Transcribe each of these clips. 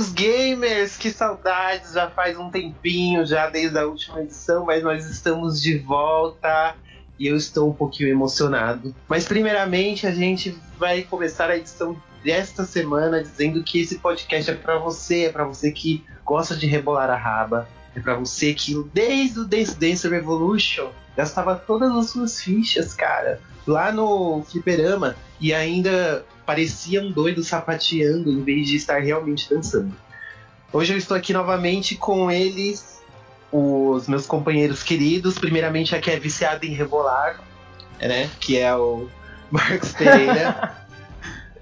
Queridos gamers, que saudades! Já faz um tempinho, já desde a última edição, mas nós estamos de volta e eu estou um pouquinho emocionado. Mas primeiramente a gente vai começar a edição desta semana dizendo que esse podcast é para você, é para você que gosta de rebolar a raba, é para você que desde o Dance Dance Revolution gastava todas as suas fichas, cara, lá no fliperama e ainda parecia um doido sapateando em vez de estar realmente dançando. Hoje eu estou aqui novamente com eles, os meus companheiros queridos. Primeiramente, a que é viciada em rebolar, né? Que é o Marcos Pereira.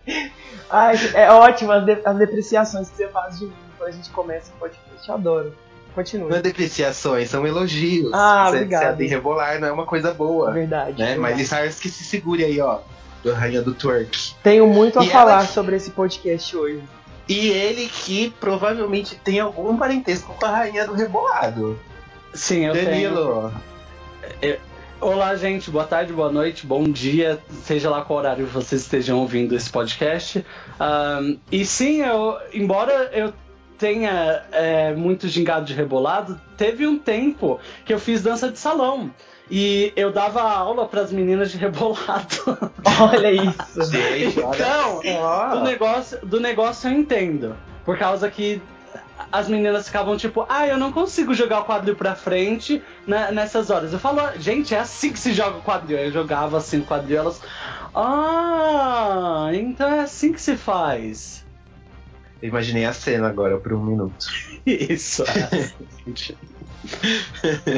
Ai, é ótimo as, de as, depreciações que você faz de mim quando a gente começa o podcast. Eu adoro. Continue. Não é depreciações, são elogios. Ah, Você obrigado. em rebolar não é uma coisa boa. Verdade. Né? Verdade. Miley Cyrus que se segure aí, ó do Rainha do Twerk. Tenho muito a e falar ela... sobre esse podcast hoje. E ele que provavelmente tem algum parentesco com a Rainha do Rebolado. Sim, eu Danilo. tenho. Eu... Olá, gente. Boa tarde, boa noite, bom dia, seja lá qual horário vocês estejam ouvindo esse podcast. Um, e sim, eu, embora eu tenha é, muito gingado de rebolado, teve um tempo que eu fiz dança de salão. E eu dava aula para as meninas de rebolado. Olha isso. Gente, então, olha do negócio, do negócio eu entendo. Por causa que as meninas ficavam tipo, ah, eu não consigo jogar o quadril pra frente né, nessas horas. Eu falo, gente, é assim que se joga o quadril. Eu jogava assim o quadril, elas. Ah, então é assim que se faz. Eu imaginei a cena agora por um minuto. Isso. É.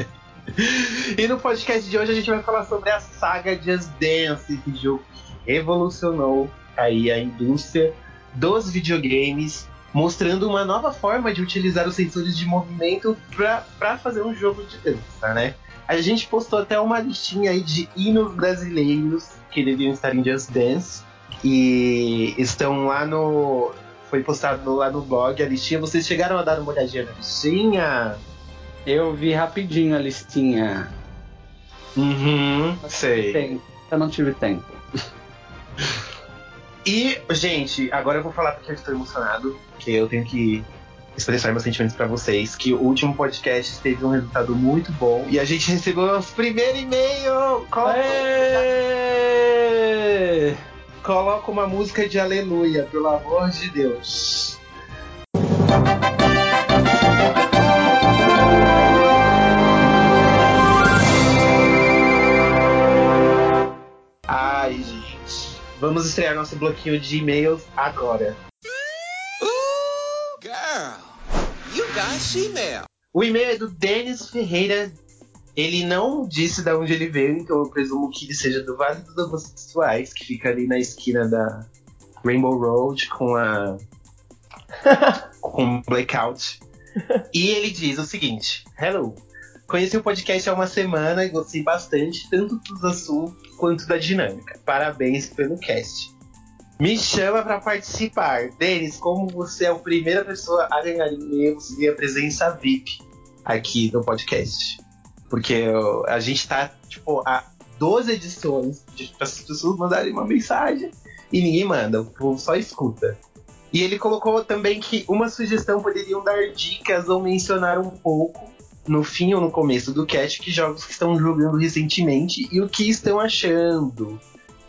e no podcast de hoje a gente vai falar sobre a saga Just Dance, esse jogo que revolucionou aí a indústria dos videogames, mostrando uma nova forma de utilizar os sensores de movimento para fazer um jogo de dança, né? A gente postou até uma listinha aí de hinos brasileiros que deviam estar em Just Dance e estão lá no foi postado lá no blog a listinha. Vocês chegaram a dar uma olhadinha na listinha? Eu vi rapidinho a listinha. Uhum, sei. Eu não tive tempo. E, gente, agora eu vou falar porque eu estou emocionado, que eu tenho que expressar meus sentimentos para vocês, que o último podcast teve um resultado muito bom e a gente recebeu nosso primeiro e-mail! Coloca uma música de aleluia, pelo amor de Deus. Vamos estrear nosso bloquinho de e-mails agora. Ooh, girl, you got O e-mail é do Denis Ferreira. Ele não disse de onde ele veio, então eu presumo que ele seja do Vale dos Homossexuais, que fica ali na esquina da Rainbow Road com a. com Blackout. E ele diz o seguinte: Hello, Conheci o podcast há uma semana e gostei bastante, tanto dos assuntos quanto da dinâmica. Parabéns pelo cast. Me chama para participar. Denis, como você é a primeira pessoa a ganhar e-mails a presença VIP aqui no podcast. Porque a gente tá, tipo, há 12 edições para as pessoas mandarem uma mensagem e ninguém manda, o povo só escuta. E ele colocou também que uma sugestão poderiam dar dicas ou mencionar um pouco no fim ou no começo do cast que jogos que estão jogando recentemente e o que estão achando.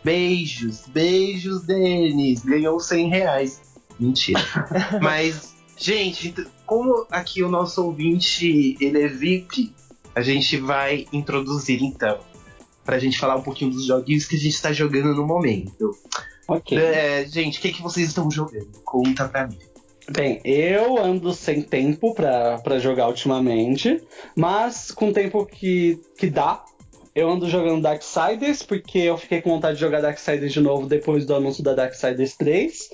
Beijos, beijos, Denis. Ganhou 100 reais. Mentira. Mas, gente, como aqui o nosso ouvinte ele é VIP, a gente vai introduzir então. Pra gente falar um pouquinho dos joguinhos que a gente está jogando no momento. Ok. É, gente, o que, que vocês estão jogando? Conta pra mim. Bem, eu ando sem tempo para jogar ultimamente, mas com tempo que, que dá, eu ando jogando Darksiders, porque eu fiquei com vontade de jogar Darksiders de novo depois do anúncio da Darksiders 3,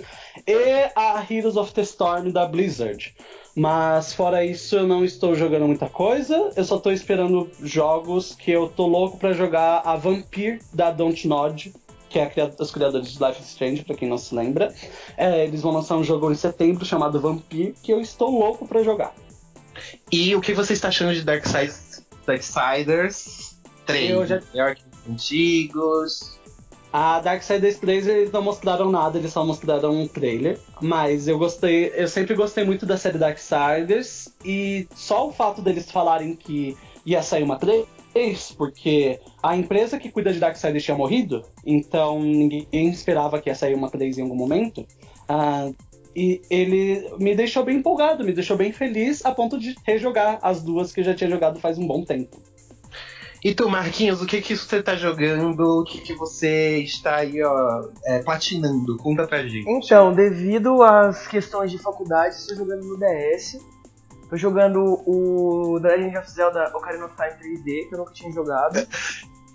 e a Heroes of the Storm da Blizzard. Mas fora isso, eu não estou jogando muita coisa, eu só estou esperando jogos que eu tô louco para jogar a Vampire da Don't Nod, que é os criadores de Life is Strange, pra quem não se lembra. É, eles vão lançar um jogo em setembro chamado Vampire, que eu estou louco para jogar. E o que você está achando de Darksiders, Darksiders 3? Eu já... Melhor que antigos? A Darksiders 3 eles não mostraram nada, eles só mostraram um trailer. Mas eu gostei, eu sempre gostei muito da série Darksiders. E só o fato deles falarem que ia sair uma 3, porque a empresa que cuida de Darksiders tinha morrido, então ninguém esperava que ia sair uma 3 em algum momento. Ah, e ele me deixou bem empolgado, me deixou bem feliz a ponto de rejogar as duas que eu já tinha jogado faz um bom tempo. E tu, Marquinhos, o que que você tá jogando? O que que você está aí, ó, é, platinando? Conta pra gente. Então, devido às questões de faculdade, estou jogando no DS. Tô jogando o The Legend of Zelda Ocarina of Time 3D, que eu nunca tinha jogado.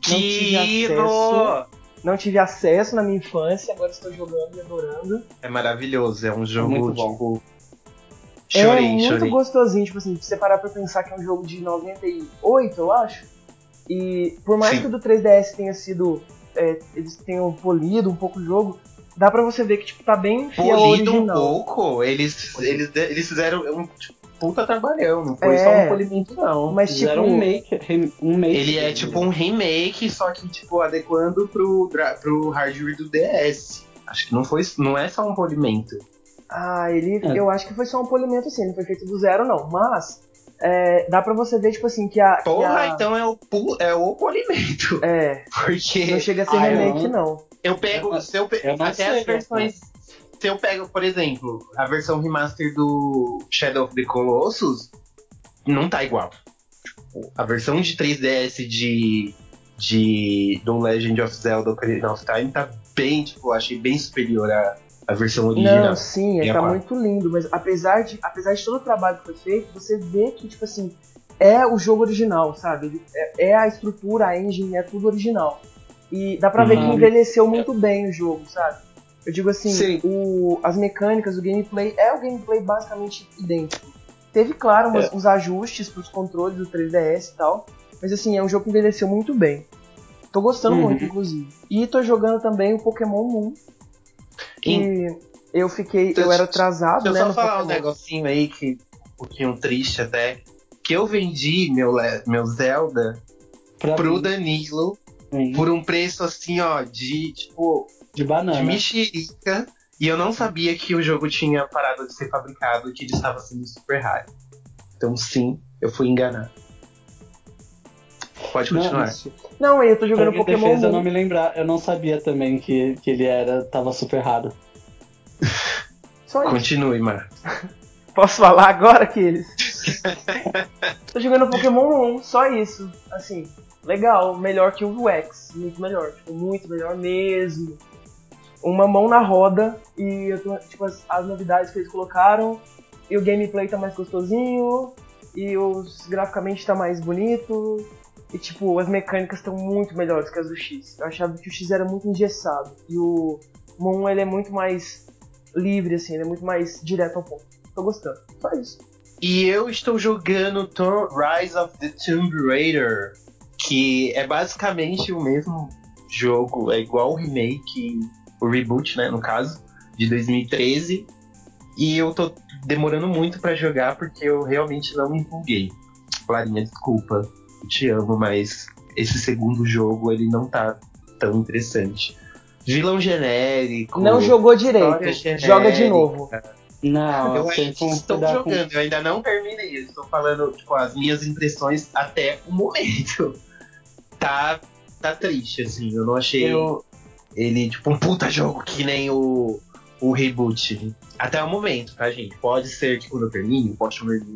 Não tive Quilo! acesso. Não tive acesso na minha infância, agora estou jogando e adorando. É maravilhoso, é um jogo, muito bom. tipo. é Chorei, muito chorei. gostosinho, tipo assim, se você parar pra pensar que é um jogo de 98, eu acho. E por mais Sim. que o do 3DS tenha sido. é, eles tenham polido um pouco o jogo, dá pra você ver que tipo, tá bem fiel Polido um original. pouco, eles, eles, eles fizeram um tipo, puta trabalhão, não foi É. só um polimento, não. Mas tipo. Fizeram um make, um make Ele é tipo um remake, só que tipo adequando pro, pro hardware do DS. Acho que não foi, não é só um polimento. Ah, ele. É. Eu acho que foi só um polimento assim, não foi feito do zero, não. Mas. é, dá pra você ver, tipo assim, que a. que Porra, a- então é o, é o polimento. É, Porque não chega a ser Ah, remake, não- não. eu pego. Eu- se eu pe- até sei, as versões. Se eu pego, por exemplo, a versão remaster do Shadow of the Colossus, não tá igual. Tipo, a versão de 3DS de. de do Legend of Zelda Ocarina of Time tá bem, tipo, achei bem superior à, à versão original. Não, sim, é, tá muito lindo, mas apesar de, apesar de todo o trabalho que foi feito, você vê que, tipo assim, é o jogo original, sabe? É, é a estrutura, a engine, é tudo original. E dá pra ver que Uhum. envelheceu muito bem o jogo, sabe? Eu digo assim, Sim. o- as mecânicas, o gameplay, é o gameplay basicamente idêntico. Teve, claro, umas- uns ajustes pros controles do 3DS e tal, mas assim, é um jogo que envelheceu muito bem. Tô gostando Uhum. muito, inclusive. E tô jogando também o Pokémon Moon, que eu fiquei, eu era atrasado, Deixa eu né, só no falar um Pokémon. negocinho aí que um pouquinho triste até. Que eu vendi meu, meu Zelda Pra pro mim, Danilo sim, por um preço assim, ó, de tipo, de de banana. mexerica. E eu não sabia que o jogo tinha parado de ser fabricado e que ele estava sendo super raro. Então sim, eu fui enganado. Pode Não, continuar. isso. Não, eu tô jogando minha Pokémon defesa, eu não me lembrar, eu não sabia também que, que ele era, tava super raro. Só isso. Continue, Mar. Posso falar agora que eles. tô jogando Pokémon Moon, só isso. Assim, legal, melhor que o X, muito melhor, tipo, muito melhor mesmo. Uma mão na roda e tipo, as, as novidades que eles colocaram, e o gameplay tá mais gostosinho, e os graficamente tá mais bonito, e tipo, as mecânicas estão muito melhores que as do X. Eu achava que o X era muito engessado, e o Moon ele é muito mais livre, assim, ele é muito mais direto ao ponto. Tô gostando. Só isso. E eu estou jogando Tomb Rise of the Tomb Raider, que é basicamente o mesmo jogo, é igual o remake, o reboot, né, no caso, de 2013. E eu tô demorando muito pra jogar porque eu realmente não me empolguei. Clarinha, desculpa, eu te amo, mas esse segundo jogo ele não tá tão interessante. Vilão genérico. Não jogou direito. Joga de novo. Não, Eu ainda estou cuidar com- jogando, eu ainda não terminei. Estou falando, tipo, as minhas impressões até o momento. Tá, tá triste, assim. Eu não achei Eu, ele, tipo, um puta jogo que nem o, o reboot. Até o momento, tá, gente? Pode ser que quando eu termine, pode chamar de.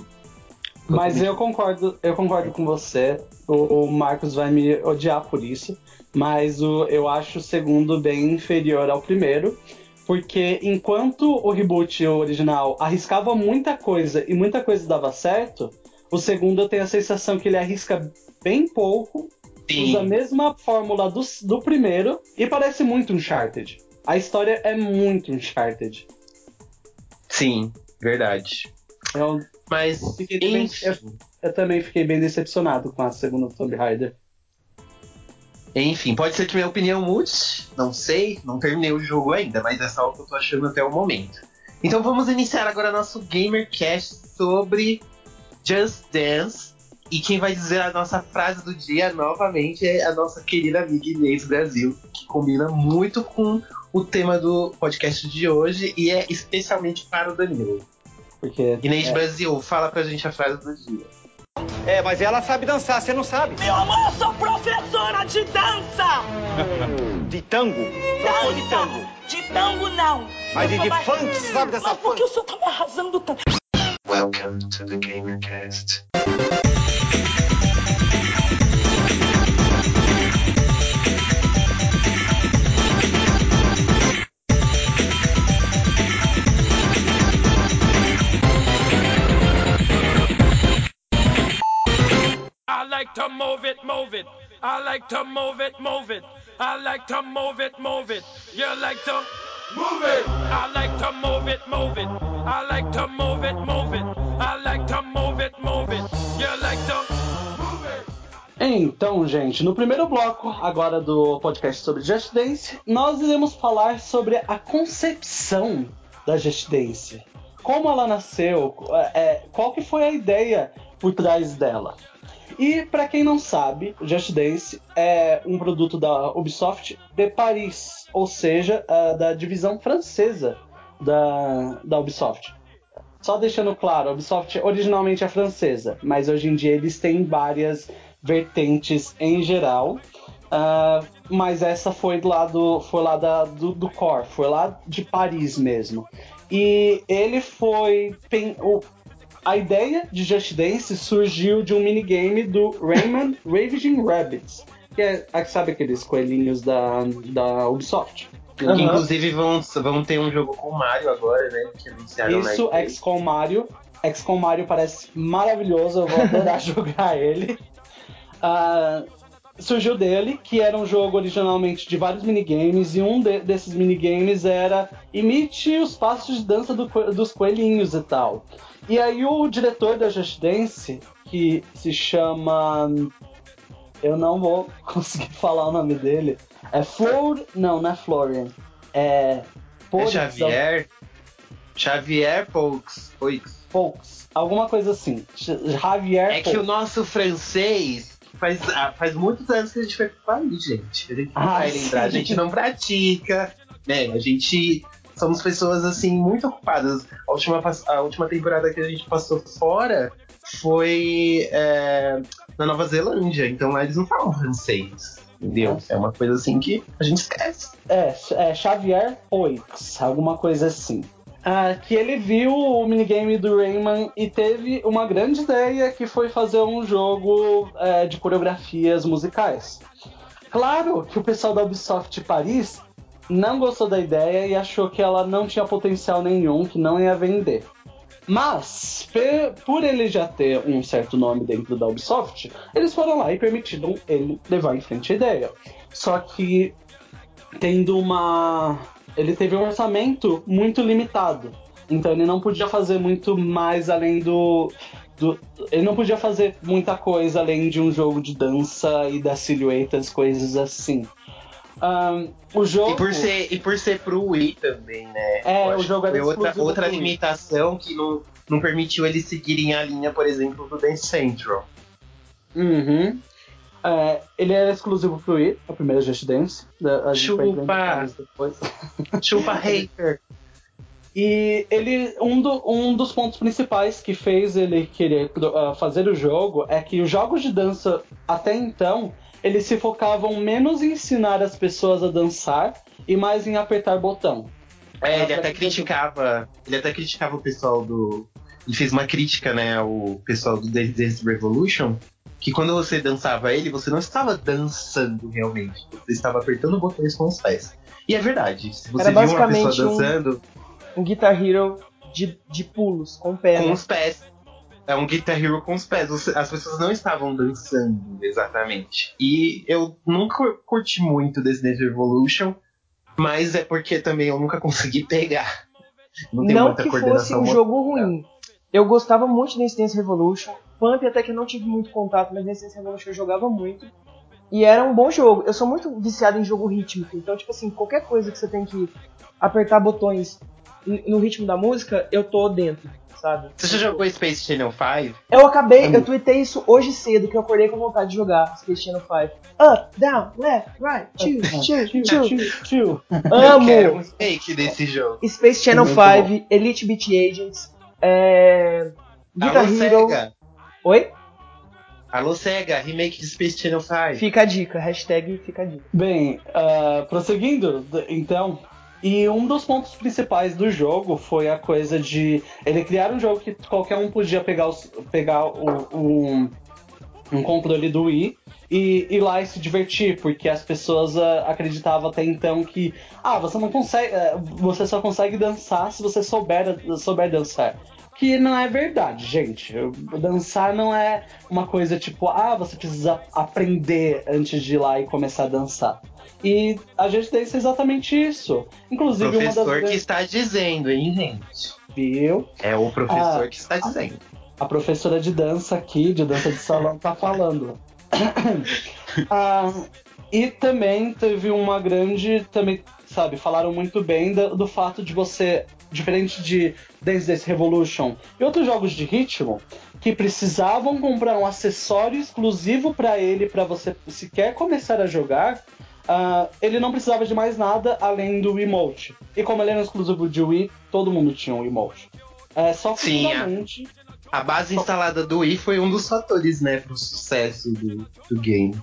Mas eu concordo, eu concordo com você. O, o Marcos vai me odiar por isso. Mas o, eu acho o segundo bem inferior ao primeiro. Porque enquanto o reboot o original arriscava muita coisa e muita coisa dava certo, o segundo eu tenho a sensação que ele arrisca bem pouco, usa a mesma fórmula do, do primeiro e parece muito Uncharted. A história é muito Uncharted. Sim, verdade. Eu, Mas, Fiquei também- enfim, eu também fiquei bem decepcionado com a segunda Tomb Raider. enfim, pode ser que minha opinião mude. Não sei, não terminei o jogo ainda, mas é só o que eu tô achando até o momento. Então vamos iniciar agora nosso GamerCast sobre Just Dance, E quem vai dizer a nossa frase do dia novamente é a nossa querida amiga Inês Brasil, que combina muito com o tema do podcast de hoje e é especialmente para o Danilo. Porque. Inês é, Brasil, fala pra gente a frase do dia. É, mas ela sabe dançar, você não sabe. Meu amor, eu sou professora de dança! De tango? Sou de tango. De tango, não! Mas e de mais- funk, você sabe dessa Mas por que o senhor tá me arrasando tanto? Welcome to the GamerCast. I like to move it, move it. I like to move it, move it. I like to move it, move it. You like to move it. I like to move it, move it. I like to move it, move it. I like to move it, move it. You like to. Então, gente, no primeiro bloco agora do podcast sobre Just Dance, nós iremos falar sobre a concepção da Just Dance. Como ela nasceu, é, qual que foi a ideia por trás dela. E para quem não sabe, Just Dance é um produto da Ubisoft de Paris, ou seja, a- da divisão francesa da, da Ubisoft. Só deixando claro, a Ubisoft originalmente é francesa, mas hoje em dia eles têm várias vertentes em geral. Ah, mas essa foi lá, do, foi lá da, do, do core, foi lá de Paris mesmo. E ele foi. o- a ideia de Just Dance surgiu de um minigame do Rayman Ravaging Rabbits, que é, sabe aqueles coelhinhos da, da Ubisoft? Que Aham. inclusive vão, vão ter um jogo com o Mario agora, né? Que anunciaram Isso, E3. XCOM Mario. XCOM Mario parece maravilhoso, eu vou adorar jogar ele. Ah, surgiu dele, que era um jogo originalmente de vários minigames, e um de- desses minigames era imite os passos de dança do dos coelhinhos e tal. E aí o diretor da Just Dance, que se chama. Eu não vou conseguir falar o nome dele. É Flor. Não, não é Florian. É. É Porizão- Xavier. Xavier. Folks. Folks, alguma coisa assim. Javier É que o nosso francês faz, ah, faz muitos anos que a gente foi pro país, gente. A gente não Ah, vai lembrar, a gente não pratica, né? A gente somos pessoas assim muito ocupadas. A última, a última temporada que a gente passou fora foi é, na Nova Zelândia, então lá eles não falam francês. Entendeu? É uma coisa assim que a gente esquece. É, é Xavier Folks, alguma coisa assim. Ah, que ele viu o minigame do Rayman e teve uma grande ideia que foi fazer um jogo é, de coreografias musicais. Claro que o pessoal da Ubisoft Paris não gostou da ideia e achou que ela não tinha potencial nenhum, que não ia vender. Mas, por ele já ter um certo nome dentro da Ubisoft, eles foram lá e permitiram ele levar em frente a ideia. Só que tendo uma. Ele teve um orçamento muito limitado. Então ele não podia fazer muito mais além do. do- ele não podia fazer muita coisa além de um jogo de dança e das silhuetas, coisas assim. Ahn, o jogo. E por ser, e por ser pro Wii também, né? É, o jogo era foi outra, outra limitação que não, não permitiu eles seguirem a linha, por exemplo, do Dance Central. Uhum. É, ele era exclusivo pro Wii, a primeira Just Dance. A gente Chupa! depois. Chupa hater. E ele, um, do- um dos pontos principais que fez ele querer ah, fazer o jogo é que os jogos de dança até então eles se focavam menos em ensinar as pessoas a dançar e mais em apertar botão. É, ele até criticava. Ele até criticava o pessoal do. Ele fez uma crítica, né, ao pessoal do Dance Revolution. Que quando você dançava ele, você não estava dançando realmente. Você estava apertando botões com os pés. E é verdade. Se você Era viu uma pessoa basicamente um- dançando Um Guitar Hero de, de pulos, com pé. com os pés. É um Guitar Hero com os pés. As pessoas não estavam dançando exatamente. E eu nunca curti muito Dance Dance Revolution. Mas é porque também eu nunca consegui pegar. Não, Não que fosse um jogo ruim. Eu gostava muito de Dance Dance Revolution. Pump até que eu não tive muito contato, mas Dance Dance Revolution eu jogava muito. E era um bom jogo. Eu sou muito viciado em jogo rítmico. Então, tipo assim, qualquer coisa que você tem que apertar botões no ritmo da música, eu tô dentro, sabe? Você já jogou Space Channel 5? Eu acabei, eu tuitei isso hoje cedo, que eu acordei com vontade de jogar Space Channel 5. Up, down, left, right, choose, choose, Tio, choose. tio, tio. Eu quero um Amo fake desse jogo. Space Channel Muito 5, Elite Beat Agents, é... Guitar Alô, Hero... Sega. Oi? Alô, Sega. Remake de Space Channel 5. Fica a dica, hashtag fica a dica. Bem, ah, prosseguindo, então. E um dos pontos principais do jogo foi a coisa de ele criar um jogo que qualquer um podia pegar, os- pegar o, um, um controle do Wii e ir lá e se divertir, porque as pessoas ah, acreditavam até então que ah, você não consegue, eh, você só consegue dançar se você souber, souber dançar. Que não é verdade, gente. Dançar não é uma coisa tipo, ah, você precisa aprender antes de ir lá e começar a dançar. E a gente tem exatamente isso. Inclusive, uma Professor das que está dizendo, hein, gente? viu? É o professor Ah. que está dizendo. A professora de dança aqui, de dança de salão, tá falando. Ah, e também teve uma grande. Também, sabe, falaram muito bem do, do fato de você, diferente de Dance Dance Revolution e outros jogos de ritmo, que precisavam comprar um acessório exclusivo pra ele, pra você sequer começar a jogar. ah, ele não precisava de mais nada além do emote. E como ele era exclusivo de Wii, todo mundo tinha um emote. É, só que Sim, finalmente A base instalada do Wii foi um dos fatores, né, pro sucesso do, do game.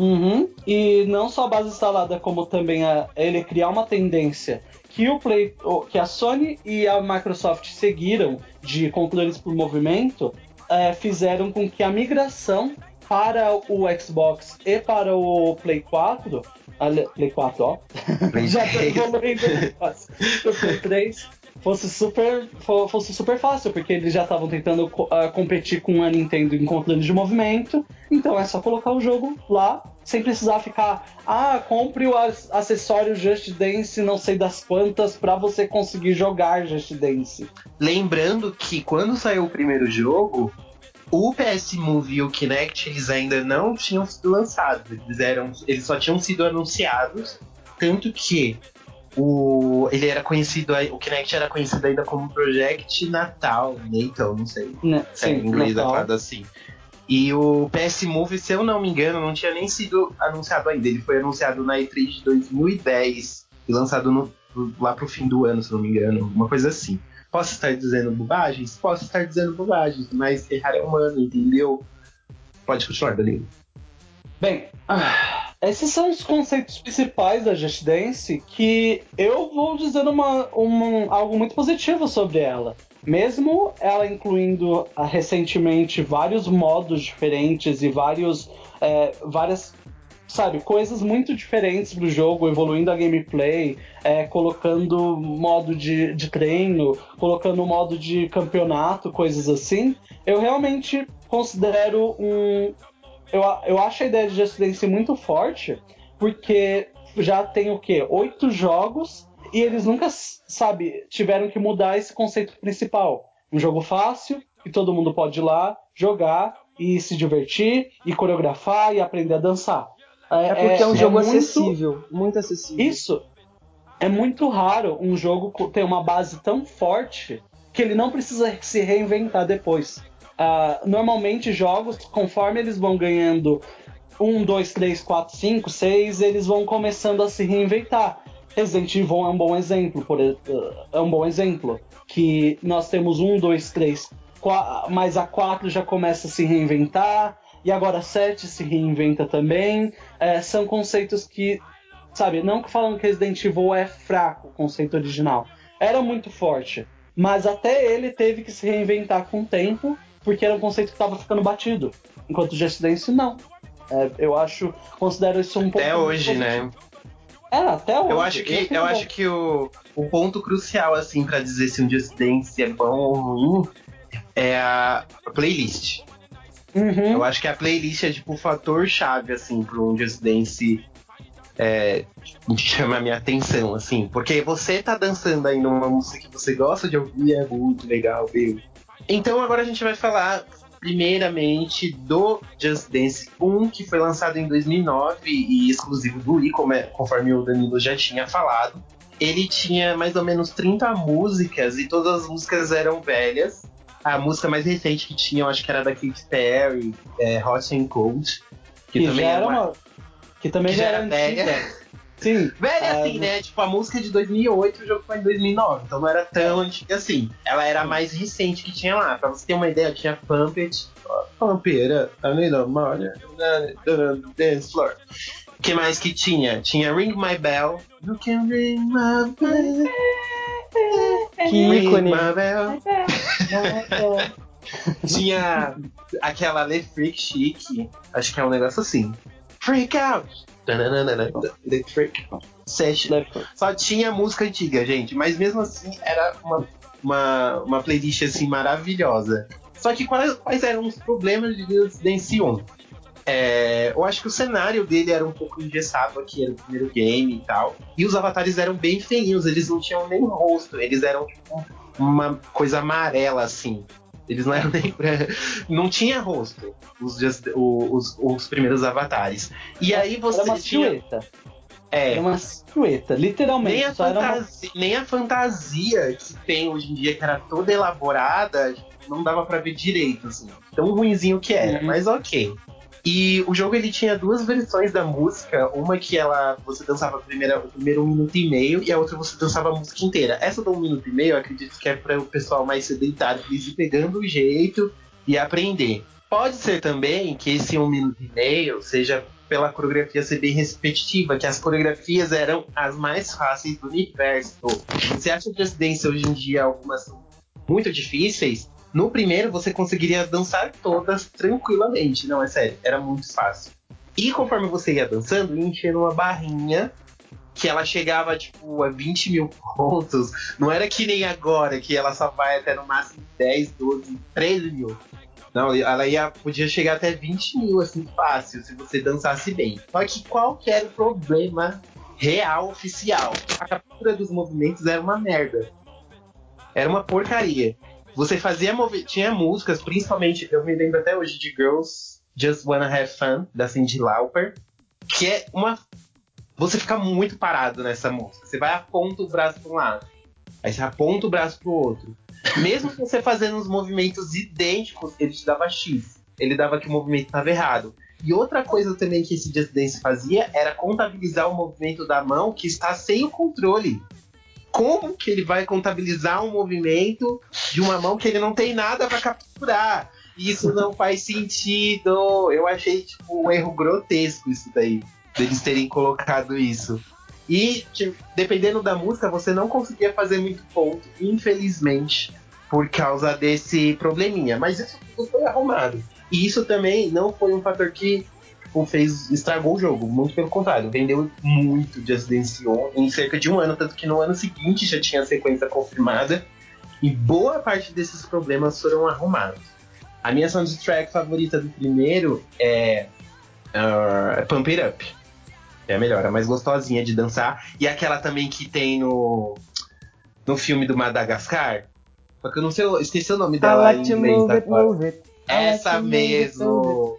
Uhum. E não só a base instalada, como também a, ele criar uma tendência que o Play, que a Sony e a Microsoft seguiram de controles por movimento, é, fizeram com que a migração para o Xbox e para o Play 4, ali- Play 4, ó, Play já 3. evoluindo o Play 3 fosse super, fo- fosse super fácil, porque eles já estavam tentando ah, competir com a Nintendo em controle de movimento. Então é só colocar o jogo lá, sem precisar ficar, ah, compre o ac- acessório Just Dance, não sei das quantas, pra você conseguir jogar Just Dance. Lembrando que quando saiu o primeiro jogo, o PS Move e o Kinect eles ainda não tinham sido lançados. Eles, eram, eles só tinham sido anunciados. Tanto que o, ele era conhecido, o Kinect era conhecido ainda como Project Natal, Natal, não sei Né? se é em inglês é Natal. falado assim. E o PS Move, se eu não me engano, não tinha nem sido anunciado ainda. Ele foi anunciado na E3 de 2010 e lançado no- lá pro fim do ano, se não me engano, uma coisa assim. Posso estar dizendo bobagens? Posso estar dizendo bobagens, mas errar é humano, entendeu? Pode continuar, Danilo. Bem, ah, esses são os conceitos principais da Just Dance que eu vou dizer uma, uma- algo muito positivo sobre ela. Mesmo ela incluindo ah, recentemente vários modos diferentes e vários, é, várias, sabe, coisas muito diferentes pro jogo, evoluindo a gameplay, é, colocando modo de, de treino, colocando modo de campeonato, coisas assim, eu realmente considero um, eu, eu acho a ideia de Just Dance muito forte, porque já tem o quê? Oito jogos e eles nunca, sabe, tiveram que mudar esse conceito principal. Um jogo fácil, que todo mundo pode ir lá, jogar e se divertir, e coreografar e aprender a dançar. É porque é, um jogo muito- acessível, muito acessível. Isso. É muito raro um jogo ter uma base tão forte que ele não precisa se reinventar depois. Ah, normalmente jogos, conforme eles vão ganhando 1, 2, 3, 4, 5, 6, eles vão começando a se reinventar. Resident Evil é um bom exemplo, por, e- é um bom exemplo. Que nós temos 1, 2, 3, qua- mas a 4 já começa a se reinventar, e agora a 7 se reinventa também. É, são conceitos que sabe, não falando que Resident Evil é fraco, o conceito original. Era muito forte. Mas até ele teve que se reinventar com o tempo, porque era um conceito que estava ficando batido. Enquanto Just Dance, não. É, eu acho, considero isso um Até ponto hoje, muito né? É, até hoje. Eu acho que, tenho eu bom. acho que o, o ponto crucial, assim, pra dizer se um Just Dance é bom ou ruim é a playlist. Uhum. Eu acho que a playlist é tipo o fator chave, assim, pro um Just Dance é, chamar a minha atenção, assim. Porque você tá dançando aí numa música que você gosta de ouvir, é muito legal, viu? Então agora a gente vai falar primeiramente do Just Dance 1, que foi lançado em 2009 e exclusivo do Wii, é- conforme o Danilo já tinha falado. ele tinha mais ou menos 30 músicas e todas as músicas eram velhas. A música mais recente que tinha, eu acho que era da Katy Perry, é, Hot and Cold. Que, Que, também já era uma... Que também que já era era velha. Sim. Velha Ah, assim, né? Tipo, a música é de 2008 e o jogo foi em 2009. Então não era tão antiga assim. Ela era a mais recente que tinha lá. Pra você ter uma ideia, tinha Pump It. Pump It Up, I need a money, Dance Floor. O que mais que tinha? Tinha Ring My Bell. You can ring my bell. Que Ring ícone. my bell. Tinha aquela Le Freak Chic. Acho que é um negócio assim. Freak Out. The Freak Session. Só tinha música antiga, gente. Mas mesmo assim, era uma, uma, uma playlist assim maravilhosa. Só que quais, quais eram os problemas de Dance 1? É, eu acho que o cenário dele era um pouco engessado aqui, era o primeiro game e tal. E os avatares eram bem feinhos, eles não tinham nem rosto, eles eram tipo uma coisa amarela assim. Eles não eram nem. não tinha rosto, os, Just- os, os primeiros avatares. E aí você Era uma tinha. silhueta. É, Era uma silhueta, literalmente. nem a, era uma- fantasia, nem a fantasia que tem hoje em dia, que era toda elaborada, não dava pra ver direito, assim. Tão ruinzinho que era, Uhum. mas ok. E o jogo ele tinha duas versões da música, uma que ela você dançava a primeira, o primeiro um minuto e meio e a outra você dançava a música inteira. Essa do um minuto e meio, eu acredito que é para o pessoal mais sedentário, ir pegando o jeito e aprender. Pode ser também que esse um minuto e meio seja pela coreografia ser bem repetitiva, que as coreografias eram as mais fáceis do universo. Você acha que Just Dance hoje em dia algumas são muito difíceis? No primeiro você conseguiria dançar todas tranquilamente, não é sério, era muito fácil. E conforme você ia dançando, ia enchendo uma barrinha que ela chegava tipo a 20 mil pontos. Não era que nem agora, que ela só vai até no máximo 10, 12, 13 mil. Não, ela ia, podia chegar até 20 mil, assim, fácil, se você dançasse bem. Só que qual que era o problema real, oficial? A captura dos movimentos era uma merda. Era uma porcaria. Você fazia movi tinha músicas, principalmente, eu me lembro até hoje de Girls Just Wanna Have Fun, da Cindy Lauper, que é uma. Você fica muito parado nessa música. Você vai aponta o braço para um lado, aí você aponta o braço pro outro. Mesmo você fazendo os movimentos idênticos, ele te dava X. Ele dava que o movimento estava errado. E outra coisa também que esse Just Dance fazia era contabilizar o movimento da mão que está sem o controle. Como que ele vai contabilizar um movimento de uma mão que ele não tem nada para capturar? Isso não faz sentido. Eu achei tipo um erro grotesco isso daí, deles terem colocado isso. E tipo, dependendo da música, você não conseguia fazer muito ponto, infelizmente, por causa desse probleminha. Mas isso tudo foi arrumado. E isso também não foi um fator que tipo, fez estragou o jogo, muito pelo contrário, vendeu muito Just Dance 1 em cerca de um ano, tanto que no ano seguinte já tinha a sequência confirmada e boa parte desses problemas foram arrumados. A minha soundtrack favorita do primeiro é uh, Pump It Up. É a melhor, a mais gostosinha de dançar. E aquela também que tem no, no filme do Madagascar. Só que eu não sei, eu esqueci o nome dela like em inglês it, agora. it. Essa mesmo.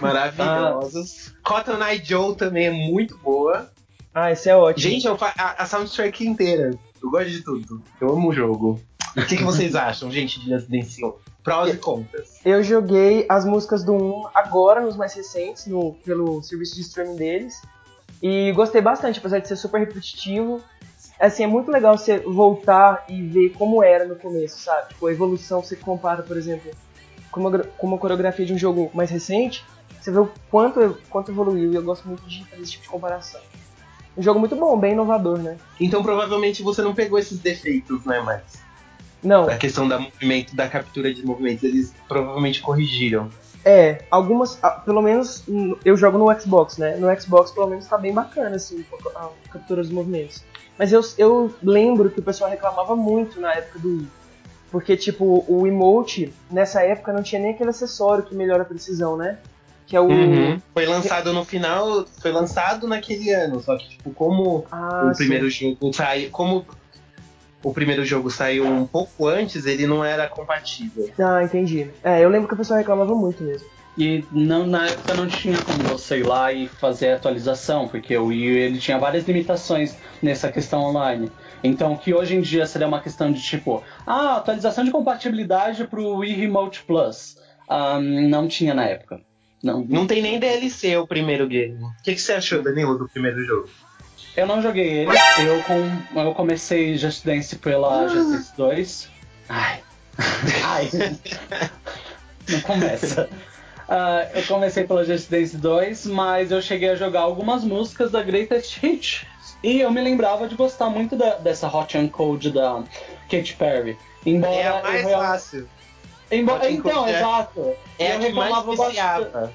Maravilhosos. Cotton Eye Joe também é muito boa. Ah, esse é ótimo. Gente, eu fa- a, a soundtrack inteira. Eu gosto de tudo. Eu amo o jogo. O que, que vocês acham, gente, de Dance 1? Prós e contras. Eu joguei as músicas do 1 agora, nos mais recentes, no, pelo serviço de streaming deles. E gostei bastante, apesar de ser super repetitivo. Assim, é muito legal você voltar e ver como era no começo, sabe? Tipo, a evolução, você compara, por exemplo, com uma, gra- com uma coreografia de um jogo mais recente, você vê o quanto, quanto evoluiu. E eu gosto muito de fazer esse tipo de comparação. Um jogo muito bom, bem inovador, né? Então provavelmente você não pegou esses defeitos, né, Max? Não, A questão da movimento, da captura de movimentos, eles provavelmente corrigiram. É, algumas, pelo menos eu jogo no Xbox, né? No Xbox pelo menos tá bem bacana, assim, a captura dos movimentos. Mas eu, eu lembro que o pessoal reclamava muito na época do. Porque, tipo, o emote, nessa época, não tinha nem aquele acessório que melhora a precisão, né? Que é o. Uhum. Foi lançado no final, foi lançado naquele ano, só que tipo, como Ah, o sim. primeiro jogo saiu, como o primeiro jogo saiu um pouco antes, ele não era compatível. Ah, entendi. É, eu lembro que o pessoal reclamava muito mesmo. E não, na época não tinha como você ir lá e fazer a atualização, porque o Wii ele tinha várias limitações nessa questão online. Então, que hoje em dia seria uma questão de tipo, ah, atualização de compatibilidade pro Wii Remote Plus. Ah, não tinha na época. Não, Não tem nem DLC o primeiro game. O que, que você achou, Danilo, do primeiro jogo? Eu não joguei ele. Eu, com, eu comecei Just Dance pela Just Dance 2. Ai. Ai. Não começa. Ah, eu comecei pela Just Dance 2, mas eu cheguei a jogar algumas músicas da Greatest Hits. E eu me lembrava de gostar muito da- dessa Hot and Cold da Katy Perry. Embora É a mais real- fácil. Embora, então, é- exato. É a eu que mais reclamava bastante-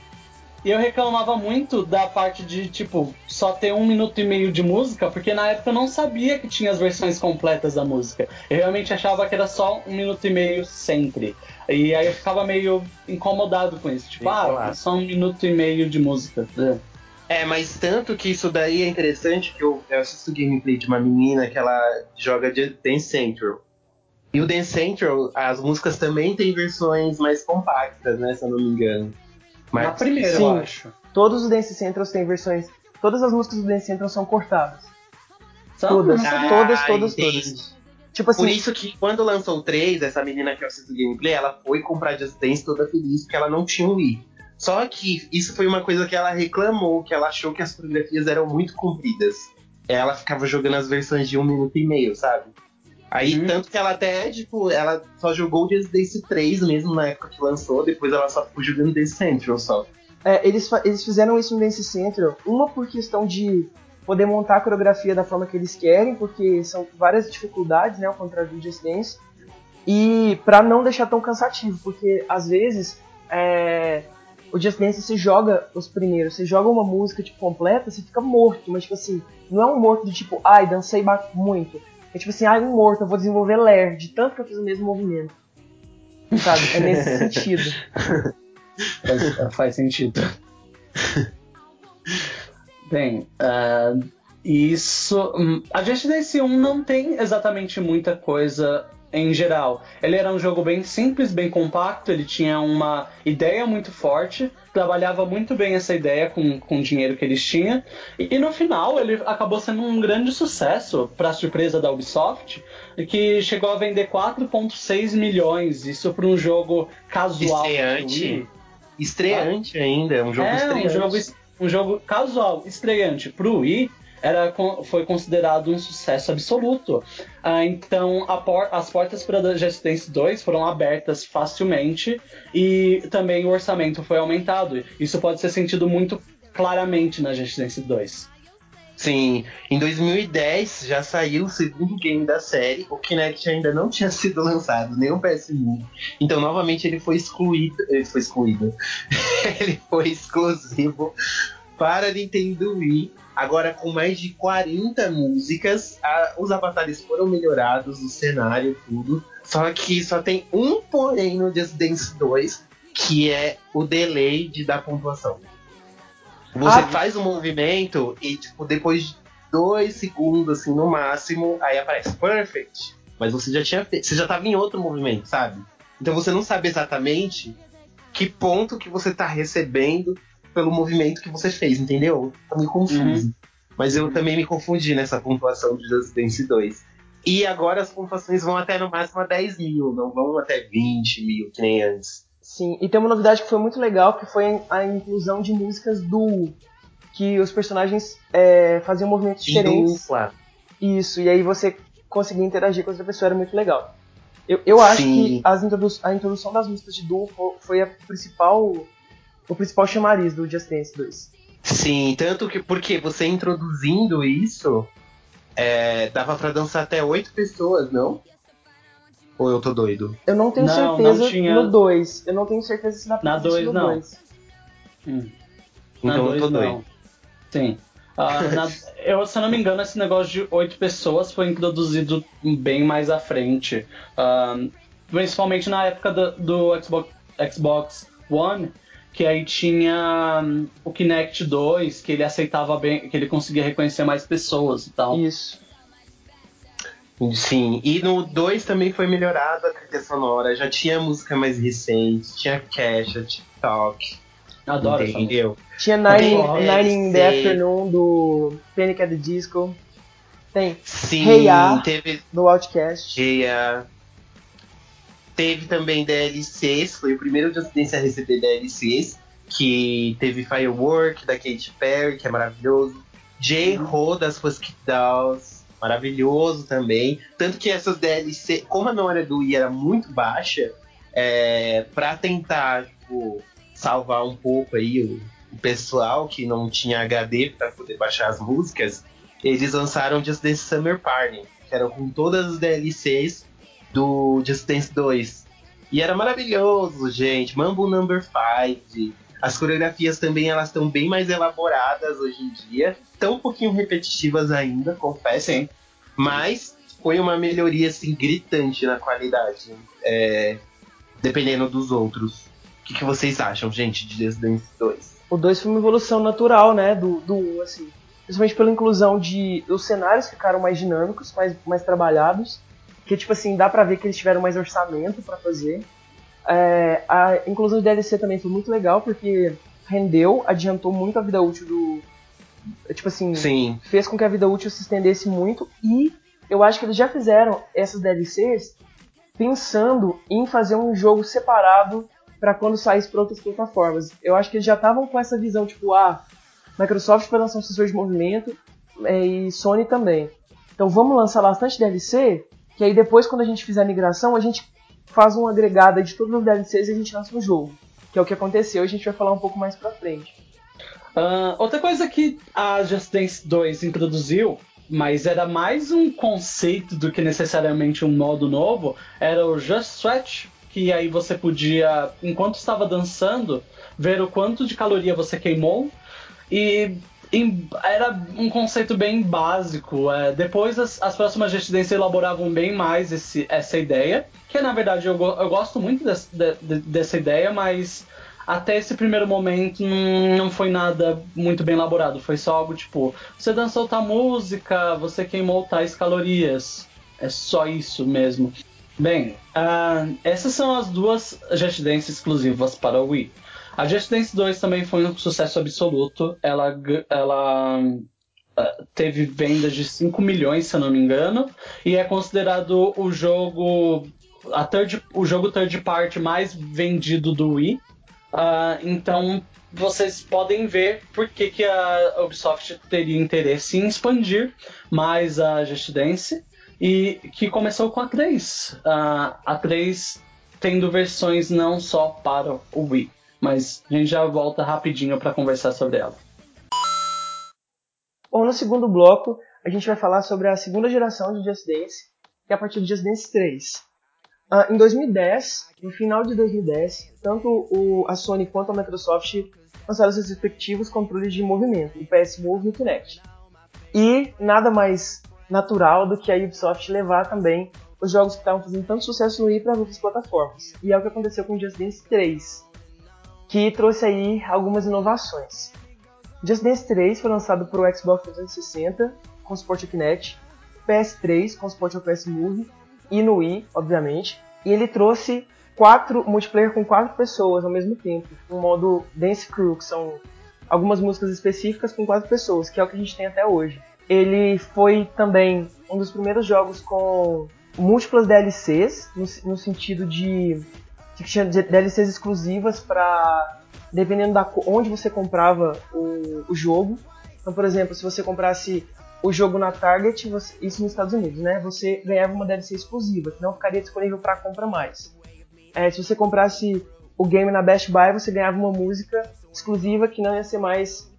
e eu reclamava muito da parte de, tipo, só ter um minuto e meio de música, porque na época eu não sabia que tinha as versões completas da música. Eu realmente achava que era só um minuto e meio sempre. E aí eu ficava meio incomodado com isso. Tipo, Sim, ah, claro. só um minuto e meio de música. É, mas tanto que isso daí é interessante que eu, eu assisto gameplay de uma menina que ela joga de Dance Central. E o Dance Central, as músicas também têm versões mais compactas, né? Se eu não me engano. Mas, Na primeira, Sim. eu acho. Todos os Dance Centrals têm versões. Todas as músicas do Dance Central são cortadas. Só- Todas. todas, Ah, todas, entendi. todas. Tipo assim, Por isso que quando lançou o 3, essa menina que eu assisto gameplay, ela foi comprar Just Dance toda feliz porque ela não tinha um Wii. Só que isso foi uma coisa que ela reclamou, que ela achou que as coreografias eram muito compridas. Ela ficava jogando as versões de um minuto e meio, sabe? Aí, Uhum. tanto que ela até, tipo, ela só jogou o Just Dance 3 mesmo na época que lançou, depois ela só ficou jogando Dance Central só. é, eles, eles fizeram isso no Dance Central, uma por questão de poder montar a coreografia da forma que eles querem, porque são várias dificuldades, né, ao contrário do Just Dance, e pra não deixar tão cansativo, porque às vezes é, o Just Dance você joga os primeiros, você joga uma música tipo completa, você fica morto, mas tipo assim, não é um morto de tipo, ai, dancei muito. É tipo assim, ai, um morto, eu vou desenvolver ler, de tanto que eu fiz o mesmo movimento. Sabe? É nesse sentido. Faz, faz sentido. Bem, ah, isso. hum, A Just Dance 1 não tem exatamente muita coisa em geral. Ele era um jogo bem simples, bem compacto, ele tinha uma ideia muito forte, trabalhava muito bem essa ideia com, com o dinheiro que eles tinham, e, e no final ele acabou sendo um grande sucesso, para surpresa da Ubisoft, que chegou a vender 4,6 milhões, isso para um jogo casual. Estreante. Estreante ainda, é um jogo é, estreante. um jogo, um jogo casual, estreante pro Wii, era, foi considerado um sucesso absoluto. Ah, então, por- as portas para Just Dance 2 foram abertas facilmente e também o orçamento foi aumentado. Isso pode ser sentido muito claramente na Just Dance 2. Sim, em 2010 já saiu o segundo game da série, o Kinect ainda não tinha sido lançado, nem o PS1. Então, novamente, ele foi excluído. Ele foi excluído. ele foi exclusivo para Nintendo Wii. Agora, com mais de 40 músicas, a- os avatares foram melhorados, o cenário, tudo. Só que só tem um porém no Just Dance 2, que é o delay de dar pontuação. Você Ah. faz um movimento e, tipo, depois de dois segundos, assim, no máximo, aí aparece perfect. Mas você já tinha feito, você já tava em outro movimento, sabe? Então você não sabe exatamente que ponto que você tá recebendo pelo movimento que você fez, entendeu? Tá meio confuso. Mas eu também me confundi nessa pontuação de Just Dance 2. E agora as pontuações vão até no máximo a 10 mil, não vão até 20 mil, que nem antes. Sim, e tem uma novidade que foi muito legal, que foi a inclusão de músicas duo. Que os personagens é, faziam movimentos diferentes. dupla. Isso, e aí você conseguia interagir com outra pessoa, era muito legal. Eu, eu acho Sim. que as introdu a introdução das músicas de duo fo- foi a principal, o principal chamariz do Just Dance 2. Sim, tanto que porque você introduzindo isso, é, dava pra dançar até oito pessoas, não? Ou eu tô doido? Eu não tenho Não, certeza não tinha- no 2. Eu não tenho certeza se dá pra Na dois, no não. 2. Hum. Então Na eu dois, tô não. doido. Sim. Ah, na- eu, se eu não me engano, esse negócio de oito pessoas foi introduzido bem mais à frente. Ah, principalmente na época do, do Xbox, Xbox One, que aí tinha hum, o Kinect 2, que ele aceitava bem, que ele conseguia reconhecer mais pessoas e tal. Isso. Sim, e no 2 também foi melhorado a trilha sonora, já tinha música mais recente, tinha Cash, TikTok. Adoro. Entendeu? Tinha Nine, Nine in the. Afternoon do Panic! at the Disco. Tem Sim, Hey Ya. teve do Outcast. Geia. Teve também DLCs, foi o primeiro Just Dance a receber DLCs, que teve Firework da Katy Perry, que é maravilhoso. J-Ho das Pussycat Dolls, maravilhoso também. Tanto que essas DLC, como a memória do Wii era muito baixa, é, para tentar tipo, salvar um pouco aí o, o pessoal que não tinha HD para poder baixar as músicas, eles lançaram Just Dance Summer Party, que era com todas as DLCs do Just Dance 2. E era maravilhoso, gente. Mambo Number 5. As coreografias também elas estão bem mais elaboradas hoje em dia. Estão um pouquinho repetitivas ainda, confesso. Sim. Mas foi uma melhoria assim gritante na qualidade. é, dependendo dos outros. O que, que vocês acham, gente, de Dance 2? O 2 foi uma evolução natural, né, do, do 1, um, assim. Principalmente pela inclusão de... Os cenários ficaram mais dinâmicos, mais, mais trabalhados. Que, tipo assim, dá pra ver que eles tiveram mais orçamento pra fazer. É, a inclusão de DLC também foi muito legal, porque rendeu, adiantou muito a vida útil do... Tipo assim, Sim. fez com que a vida útil se estendesse muito e eu acho que eles já fizeram essas DLCs pensando em fazer um jogo separado para quando saísse para outras plataformas. Eu acho que eles já estavam com essa visão tipo, ah, Microsoft vai lançar um sensor de movimento é, e Sony também. Então vamos lançar bastante DLC, que aí depois quando a gente fizer a migração, a gente faz uma agregada de todas as DLCs e a gente lança um jogo. Que é o que aconteceu, a gente vai falar um pouco mais pra frente. Ah, outra coisa que a Just Dance 2 introduziu, mas era mais um conceito do que necessariamente um modo novo, era o Just Sweat, que aí você podia, enquanto estava dançando, ver o quanto de caloria você queimou. E em- era um conceito bem básico. é, depois as, as próximas Dance elaboravam bem mais esse- essa ideia, que na verdade eu, eu gosto muito de- de- dessa ideia, mas até esse primeiro momento não, não foi nada muito bem elaborado. Foi só algo tipo: você dançou tal música, você queimou tais calorias. É só isso mesmo. Bem, ah, essas são as duas Dance exclusivas para o Wii. A Just Dance 2 também foi um sucesso absoluto. Ela, ela ah, teve vendas de 5 milhões, se eu não me engano, e é considerado o jogo a third, o jogo third party mais vendido do Wii. Ah, então vocês podem ver por que, que a Ubisoft teria interesse em expandir mais a Just Dance e que começou com a 3. Ah, a 3 tendo versões não só para o Wii, mas a gente já volta rapidinho para conversar sobre ela. Bom, no segundo bloco, a gente vai falar sobre a segunda geração de Just Dance, que é a partir do Just Dance 3. Ah, em 2010, no final de 2010, tanto o- a Sony quanto a Microsoft lançaram seus respectivos controles de movimento, o PS Move e o Kinect. E nada mais natural do que a Ubisoft levar também os jogos que estavam fazendo tanto sucesso no Wii para outras plataformas. E é o que aconteceu com Just Dance 3, que trouxe aí algumas inovações. Just Dance 3 foi lançado para o Xbox 360 com suporte Kinect, PS3 com suporte ao PS Move e no Wii, obviamente. E ele trouxe quatro multiplayer com quatro pessoas ao mesmo tempo, um modo Dance Crew, que são algumas músicas específicas com quatro pessoas, que é o que a gente tem até hoje. Ele foi também um dos primeiros jogos com múltiplas DLCs, no, no sentido de que tinha DLCs exclusivas para dependendo da onde você comprava o, o jogo. Então, por exemplo, se você comprasse o jogo na Target, você- isso nos Estados Unidos, né? Você ganhava uma DLC exclusiva, que não ficaria disponível para compra mais. É, se você comprasse o game na Best Buy, você ganhava uma música exclusiva que não ia ser mais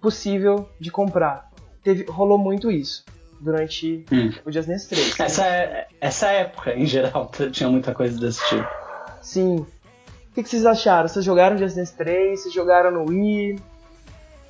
possível de comprar. Teve, rolou muito isso durante Hum. o Just Dance 3. Essa, é- essa época, em geral, tinha muita coisa desse tipo. Sim. O que, que vocês acharam? Vocês jogaram Just Dance 3? Vocês jogaram no Wii?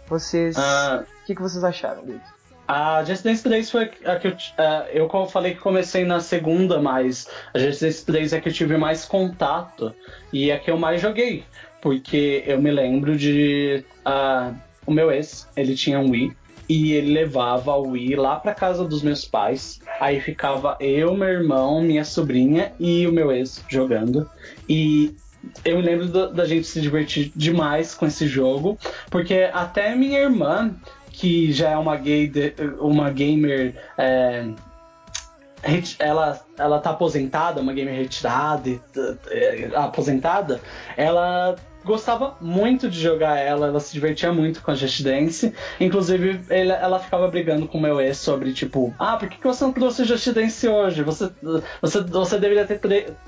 Vocês. Ah, O que, que vocês acharam dele? A Just Dance 3 foi a que eu, ah, eu falei que comecei na segunda, mas a Just Dance 3 é que eu tive mais contato e é que eu mais joguei, porque eu me lembro de ah, o meu ex, ele tinha um Wii e ele levava o Wii lá pra casa dos meus pais. Aí ficava eu, meu irmão, minha sobrinha e o meu ex jogando. E eu me lembro da, da gente se divertir demais com esse jogo, porque até minha irmã, que já é uma, gay de- uma gamer. é, ela, ela tá aposentada, uma gamer retirada, é, aposentada, ela gostava muito de jogar ela, ela se divertia muito com a Just Dance. Inclusive, ele- ela ficava brigando com o meu ex sobre, tipo, ah, por que, que você não trouxe Just Dance hoje? Você, você, você deveria ter,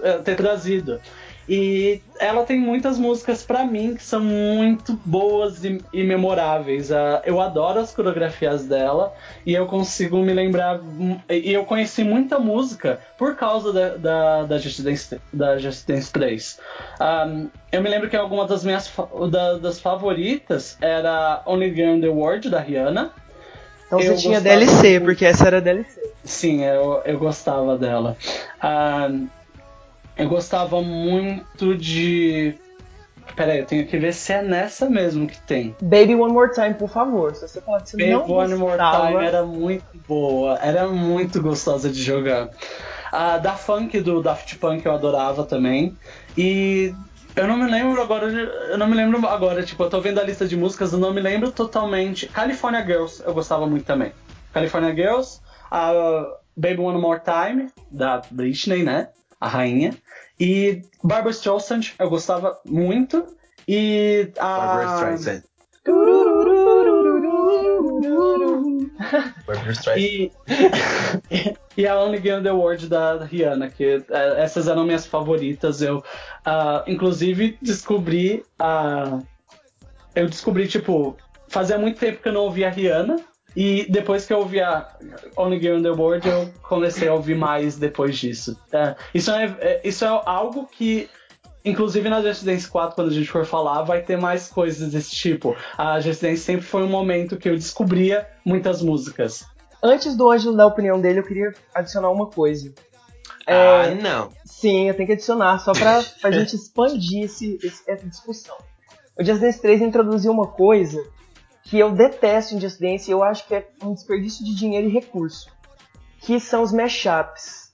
eh, ter trazido. E ela tem muitas músicas pra mim que são muito boas e, e memoráveis. Ah, eu adoro as coreografias dela e eu consigo me lembrar. E eu conheci muita música por causa da, da, da, Just, Dance, da Just Dance 3. Ah, eu me lembro que alguma das minhas da- das favoritas era Only Girl in the World, da Rihanna. Então Eu você tinha DLC, muito. porque essa era DLC. Sim, eu, eu gostava dela. Ah, eu gostava muito de. Peraí, eu tenho que ver se é nessa mesmo que tem. Baby One More Time, por favor. Se você falar que você Baby não One More Time era muito boa, era muito gostosa de jogar. A da Funk do Daft Punk eu adorava também. E eu não me lembro agora, eu não me lembro agora, tipo, eu tô vendo a lista de músicas, eu não me lembro totalmente. California Girls eu gostava muito também. California Girls, a Baby One More Time, da Britney, né? A rainha. E Barbara Streisand eu gostava muito. E a. Barbara Streisand. Barbara Streisand. E, e a Only in the World da Rihanna, que é, essas eram minhas favoritas. Eu, ah, inclusive, descobri a. eu descobri, tipo, fazia muito tempo que eu não ouvia a Rihanna. E depois que eu ouvi a Only Girl in the World, eu comecei a ouvir mais depois disso. É, isso, é, é- isso é algo que, inclusive na Just Dance 4, quando a gente for falar, vai ter mais coisas desse tipo. A Just Dance sempre foi um momento que eu descobria muitas músicas. Antes do Ângelo dar a opinião dele, eu queria adicionar uma coisa. Ah, É, não. Sim, eu tenho que adicionar, só pra, pra gente expandir esse, esse- essa discussão. O Just Dance 3 introduziu uma coisa que eu detesto em Just Dance e eu acho que é um desperdício de dinheiro e recurso. Que são os mashups.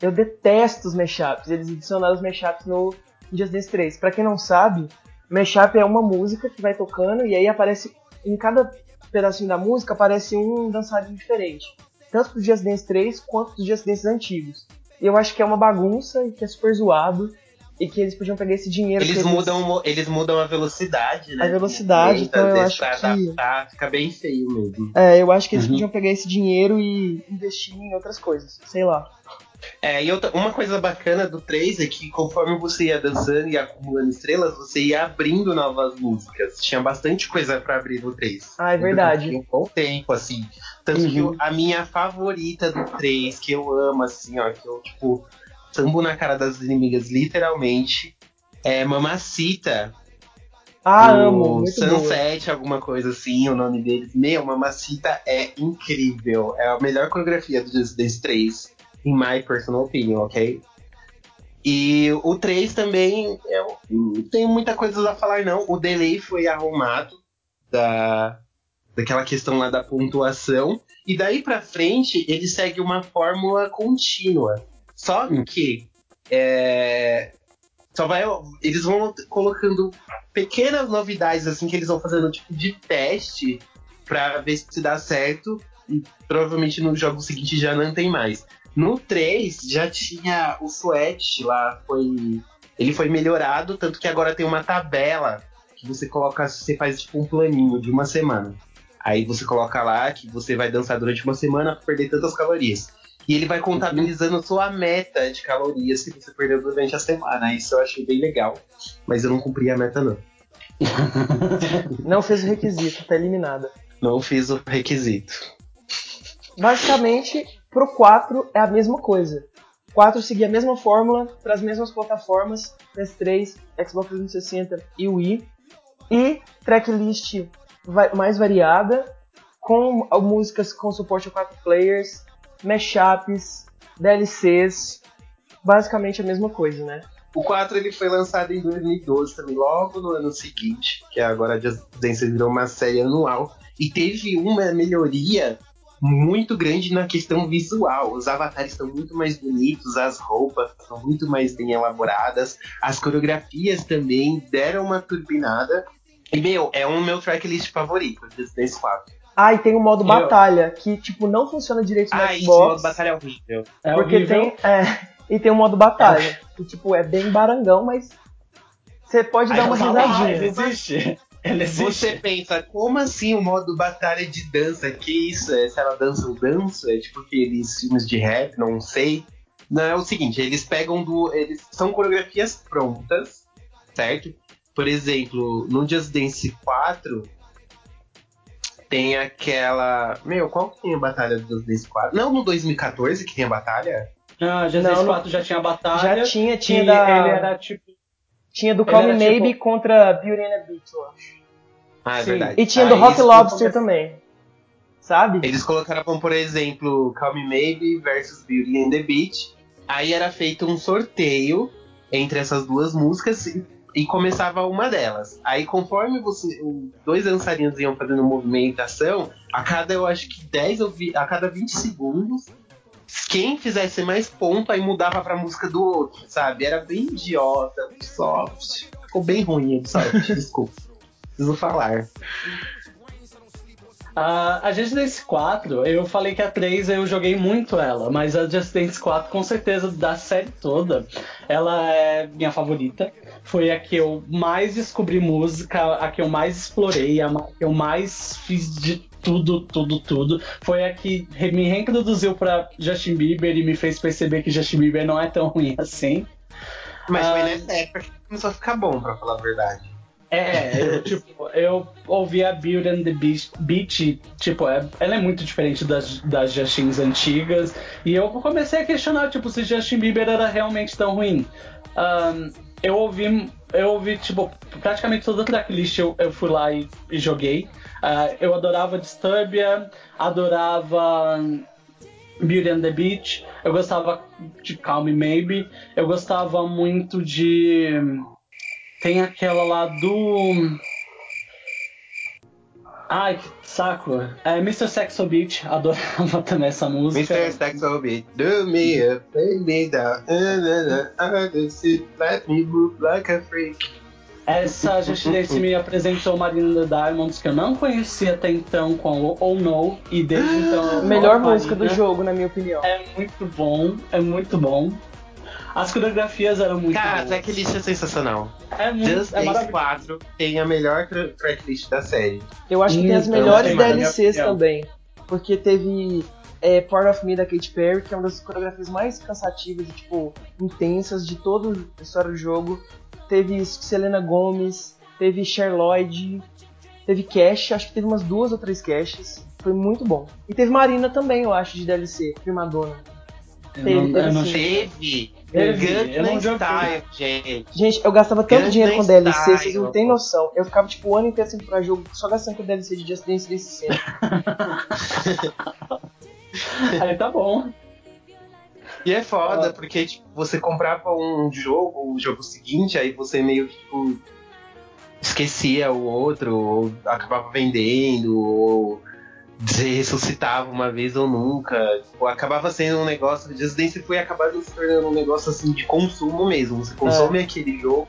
Eu detesto os mashups. Eles adicionaram os mashups no Just Dance 3. Pra quem não sabe, mashup é uma música que vai tocando e aí aparece em cada pedacinho da música aparece um dançarino diferente. Tanto do Just Dance 3 quanto dos Just Dances antigos. E eu acho que é uma bagunça e que é super zoado. E que eles podiam pegar esse dinheiro Eles que mudam, eles mudam a velocidade, né? A velocidade, então eu acho pra que- adaptar, fica bem feio mesmo. É, eu acho que eles Uhum. podiam pegar esse dinheiro e investir em outras coisas. Sei lá. É, e outra, uma coisa bacana do 3 é que conforme você ia dançando e acumulando estrelas, você ia abrindo novas músicas. Tinha bastante coisa pra abrir no 3. Ah, é verdade. Tinha um bom tempo, assim. Tanto Uhum. que eu- a minha favorita do 3, que eu amo, assim, ó, que eu, tipo, sambo na cara das inimigas, literalmente, é Mamacita. Ah, amo. Muito boa. Sunset, alguma coisa assim, o nome deles. Meu, Mamacita é incrível. É a melhor coreografia do Just Dance 3, in my personal opinion, ok? E o 3 também, eu não tenho muita coisa a falar, não. O delay foi arrumado da, daquela questão lá da pontuação. E daí pra frente, ele segue uma fórmula contínua. Só Hum. que é, só vai, eles vão colocando pequenas novidades assim que eles vão fazendo tipo de teste pra ver se dá certo e provavelmente no jogo seguinte já não tem mais. No 3 já tinha o sweat lá, foi ele foi melhorado, tanto que agora tem uma tabela que você coloca, você faz tipo um planinho de uma semana. Aí você coloca lá que você vai dançar durante uma semana pra perder tantas calorias. E ele vai contabilizando sua meta de calorias que você perdeu durante a semana. Isso eu achei bem legal. Mas eu não cumpri a meta, não. Não fez o requisito, tá eliminada. Não fiz o requisito. Basicamente, pro 4 é a mesma coisa. 4 seguia a mesma fórmula para as mesmas plataformas, PS3, Xbox 360 e Wii. E tracklist mais variada, com músicas com suporte a 4 players, mashups, DLCs. Basicamente a mesma coisa, né? O 4 ele foi lançado em 2012 também, logo no ano seguinte, que agora a Dance virou uma série anual. E teve uma melhoria muito grande na questão visual. Os avatares estão muito mais bonitos, as roupas são muito mais bem elaboradas, as coreografias também deram uma turbinada. E, meu, é um meu tracklist favorito, Just Dance 4. Ah, e tem o modo Eu- batalha, que, tipo, não funciona direito no Ah, esse Xbox. modo batalha é horrível. É porque horrível. tem. É, e tem o modo batalha. Que, tipo, é bem barangão, mas. Você pode Aí dar uma Ah, risadinha. ele existe. Ele existe. Você pensa, como assim o modo batalha de dança? Que isso? É, se ela dança, eu danço? É tipo aqueles filmes de rap, não sei. Não, é o seguinte, eles pegam do. Eles são coreografias prontas, certo? Por exemplo, no Just Dance 4 tem aquela. Meu, qual que tem a batalha do Just Dance 4? Não no 2014 que tem a batalha? Ah, Jesus Não, não- 4 já tinha batalha. Já tinha, tinha da. ele era tipo. Tinha do Call Me era, Maybe tipo- contra Beauty and the Beast, eu acho. Ah, é Sim. verdade. E tinha Aí do Rock Lobster também. Sabe? Eles colocaram, por exemplo, Call Me Maybe versus Beauty and the Beach. Aí era feito um sorteio entre essas duas músicas e, começava uma delas. Aí conforme você, dois dançarinos iam fazendo movimentação, a cada, eu acho que 10 ou a cada 20 segundos, quem fizesse mais ponto aí mudava pra música do outro, sabe? Era bem idiota, soft. Ficou bem ruim o soft, desculpa. Preciso falar. Ah, a Just Dance 4, eu falei que a 3 eu joguei muito ela, mas a Just Dance 4, com certeza, da série toda, ela é minha favorita. Foi a que eu mais descobri música, a que eu mais explorei, a que eu mais fiz de tudo, tudo, tudo. Foi a que me reintroduziu pra Justin Bieber e me fez perceber que Justin Bieber não é tão ruim assim. Mas foi Ah. nessa época que começou a ficar bom, pra falar a verdade. É, eu, tipo, eu ouvi a Beauty and the Beach, tipo, é- ela é muito diferente das, das Justins antigas, e eu comecei a questionar, tipo, se Justin Bieber era realmente tão ruim. Ahn, eu ouvi, eu ouvi, tipo, praticamente toda a tracklist eu, eu fui lá e, e joguei. Ah, eu adorava Disturbia, adorava hum, Beauty and the Beach, eu gostava de Calm Maybe, eu gostava muito de... Tem aquela lá do. Ai, que saco. É Mr. Sexo Beach, adorava também essa música. Mr. Saxo Beat, do me up, lay me down, uh, sit, let me move like a freak. Essa Just Dance me apresentou Marina the Diamonds, que eu não conhecia até então com o Oh No, e desde então. Melhor música do jogo, na minha opinião. É muito bom, é muito bom. As coreografias eram muito Cara, a boas. tracklist é sensacional. É muito Just é Dance maravilhoso. 4 tem a melhor tra- tracklist da série. Eu acho que tem as melhores minha DLCs também. Porque teve é, Part of Me da Katy Perry, que é uma das coreografias mais cansativas e, tipo, intensas de toda a história do jogo. Teve Selena Gomez, teve Cher Lloyd, teve Cash, acho que teve umas duas ou três caches. Foi muito bom. E teve Marina também, eu acho, de DLC, Primadonna. Eu Teve, não- eu teve não. Teve Teve, eu não Gangnam. Style, gente. Gente, eu gastava tanto Gangnam dinheiro com DLC, Style, vocês não têm noção. Eu ficava, tipo, o ano inteiro sem comprar jogo, só gastando com DLC de Just Dance Dance sempre. Aí tá bom. E é foda, Ah. porque tipo, você comprava um jogo, o jogo seguinte, aí você meio que tipo, esquecia o outro, ou acabava vendendo, ou você ressuscitava uma vez ou nunca. Tipo, acabava sendo um negócio. Just Dance foi acabando se tornando um negócio assim de consumo mesmo. Você consome aquele jogo,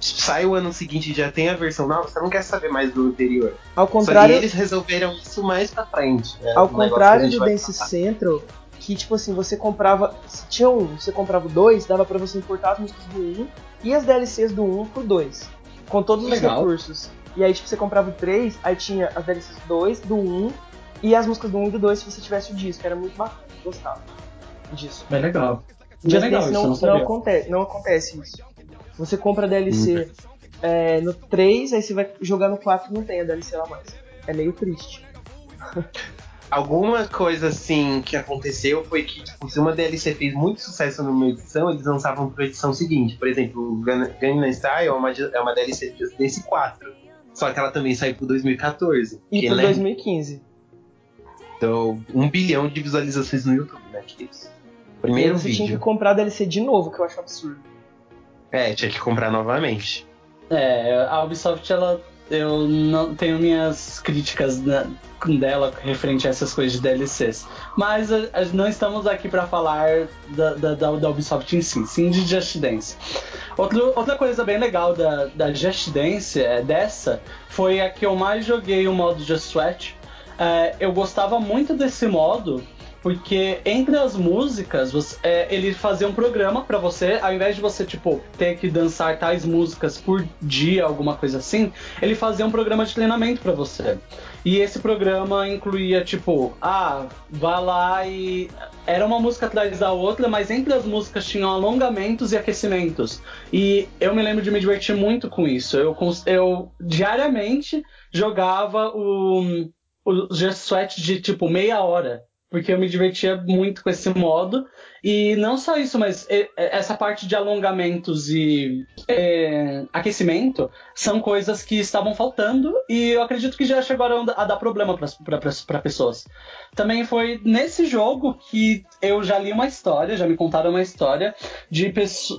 sai o ano seguinte e já tem a versão nova, você não quer saber mais do anterior. Ao contrário, eles resolveram isso mais pra frente. né? Ao Um contrário do Dance falar. Central, que tipo assim, você comprava. Se tinha um, você comprava 2, dava pra você importar as músicas do 1 e as DLCs do 1 por 2. Com todos os Legal. recursos. E aí, tipo, você comprava o 3, aí tinha as DLCs do 2, do 1 e as músicas do 1 e do 2 se você tivesse o disco. Era muito bacana, eu gostava disso. Bem legal. Bem Just legal isso, não, não não, acontece, não acontece isso. Você compra a DLC é, no 3, aí você vai jogar no 4 e não tem a DLC lá mais. É meio triste. Alguma coisa assim que aconteceu foi que, tipo, se uma DLC fez muito sucesso numa edição, eles lançavam pra edição seguinte. Por exemplo, Gangnam Style é uma, é uma DLC de Just Dance 4. Só que ela também saiu pro 2014. E pro né, 2015. Deu um bilhão de visualizações no YouTube, né? Que isso. Primeiro você tinha que vídeo. comprar a DLC de novo, que eu acho absurdo. É, tinha que comprar novamente. É, a Ubisoft ela eu não tenho minhas críticas na- dela referente a essas coisas de DLCs. Mas a- a- não estamos aqui para falar da, da, da, da Ubisoft em si, sim de Just Dance. Outro, outra coisa bem legal da, da Just Dance, é, dessa, foi a que eu mais joguei o modo Just Sweat. É, eu gostava muito desse modo porque entre as músicas você- é, ele fazia um programa pra você, ao invés de você tipo ter que dançar tais músicas por dia, alguma coisa assim, ele fazia um programa de treinamento pra você. E esse programa incluía tipo, ah, vá lá e era uma música atrás da outra, mas entre as músicas tinham alongamentos e aquecimentos. E eu me lembro de me divertir muito com isso. Eu, eu diariamente jogava o o Just Sweat de tipo meia hora. Porque eu me divertia muito com esse modo. E não só isso, mas essa parte de alongamentos e é, aquecimento são coisas que estavam faltando e eu acredito que já chegaram a dar problema para pessoas. Também foi nesse jogo que eu já li uma história, já me contaram uma história de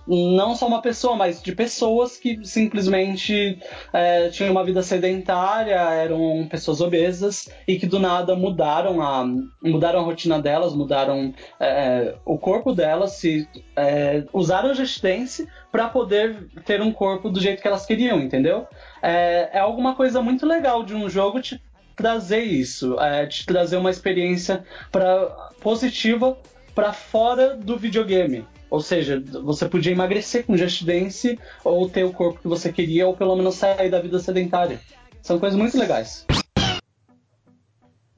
não só uma pessoa, mas de pessoas que simplesmente é, tinham uma vida sedentária, eram pessoas obesas e que do nada mudaram a, mudaram a rotina delas, mudaram é, o corpo delas, se é, usaram Dance para poder ter um corpo do jeito que elas queriam, entendeu? É, é alguma coisa muito legal de um jogo te trazer isso, é, te trazer uma experiência pra, positiva para fora do videogame. Ou seja, você podia emagrecer com Just Dance ou ter o corpo que você queria ou pelo menos sair da vida sedentária. São coisas muito legais.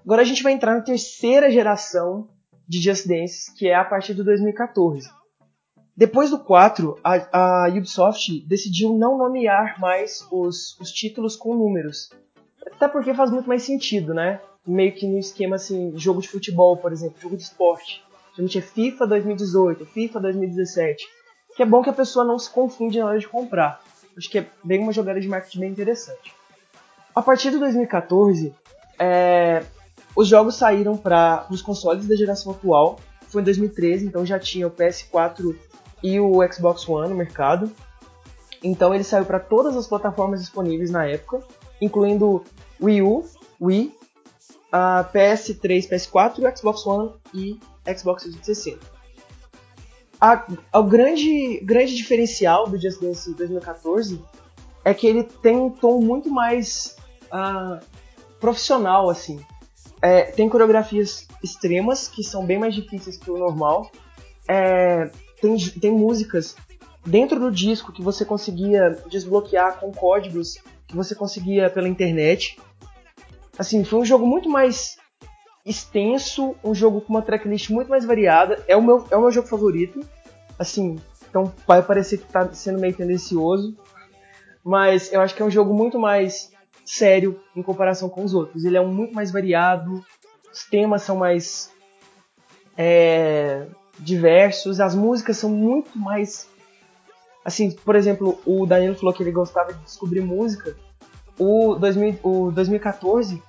Agora a gente vai entrar na terceira geração de Just Dance, que é a partir de 2014. Depois do 4, a, a Ubisoft decidiu não nomear mais os, os títulos com números. Até porque faz muito mais sentido, né? Meio que no esquema assim, jogo de futebol, por exemplo, jogo de esporte. Gente é FIFA 2018, FIFA 2017. Que é bom que a pessoa não se confunde na hora de comprar. Acho que é bem uma jogada de marketing bem interessante. A partir de 2014, é, os jogos saíram para os consoles da geração atual. Foi em 2013, então já tinha o PS4 e o Xbox One no mercado. Então ele saiu para todas as plataformas disponíveis na época, incluindo Wii U, Wii, a PS3, PS4, o Xbox One e Xbox 360. A, o grande, grande diferencial do Just Dance 2014 é que ele tem um tom muito mais ah, profissional, assim. É, tem coreografias extremas, que são bem mais difíceis que o normal. É, tem, tem músicas dentro do disco que você conseguia desbloquear com códigos que você conseguia pela internet. Assim, foi um jogo muito mais extenso, um jogo com uma tracklist muito mais variada. É o meu, é o meu jogo favorito. Assim, então vai parecer que tá sendo meio tendencioso. Mas eu acho que é um jogo muito mais sério em comparação com os outros. Ele é um muito mais variado, os temas são mais é, diversos, as músicas são muito mais. Assim, por exemplo, o Danilo falou que ele gostava de descobrir música. O, 2000, o 2014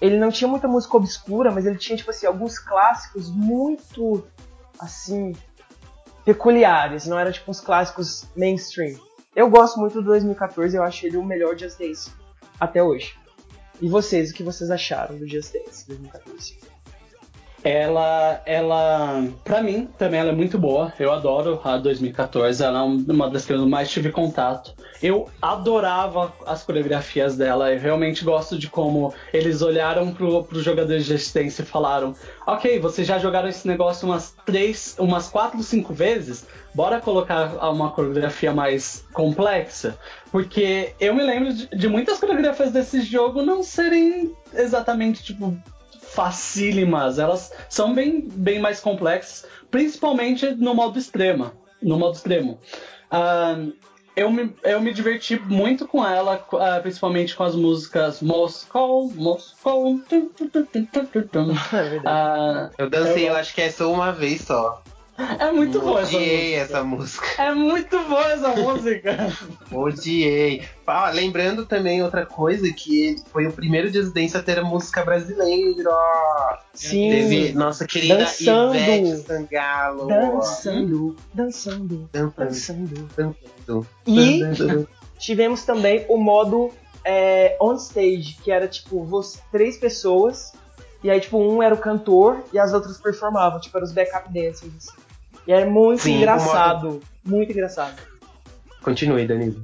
ele não tinha muita música obscura, mas ele tinha tipo assim alguns clássicos muito assim peculiares. Não era tipo uns clássicos mainstream. Eu gosto muito do 2014, eu acho ele o melhor Just Dance até hoje. E vocês, o que vocês acharam do Just Dance 2014? Ela, ela, pra mim, também ela é muito boa. Eu adoro a 2014. Ela é uma das que eu mais tive contato. Eu adorava as coreografias dela. Eu realmente gosto de como eles olharam pro, pros jogadores de assistência e falaram: Ok, vocês já jogaram esse negócio umas três, umas quatro, cinco vezes. Bora colocar uma coreografia mais complexa. Porque eu me lembro de, de muitas coreografias desse jogo não serem exatamente tipo facílimas, elas são bem, bem mais complexas, principalmente no modo extrema, no modo extremo. Ah, eu, me, eu me diverti muito com ela, ah, principalmente com as músicas. É verdade. Ah, Eu dancei, Eu eu acho que é só uma vez só. É muito boa essa Odiei música. essa música. É muito boa essa música. Odiei. Ah, lembrando também outra coisa, que foi o primeiro Just Dance a ter a música brasileira. Sim, Teve nossa querida Dançando. Ivete Sangalo. dançando, dançando, Dançando, dançando. dançando, E dançando. tivemos também o modo é, on stage, que era tipo você, três pessoas, e aí tipo um era o cantor e as outras performavam, tipo eram os backup dancers. Assim. E era muito Sim, engraçado, muito engraçado. Continue, Danilo.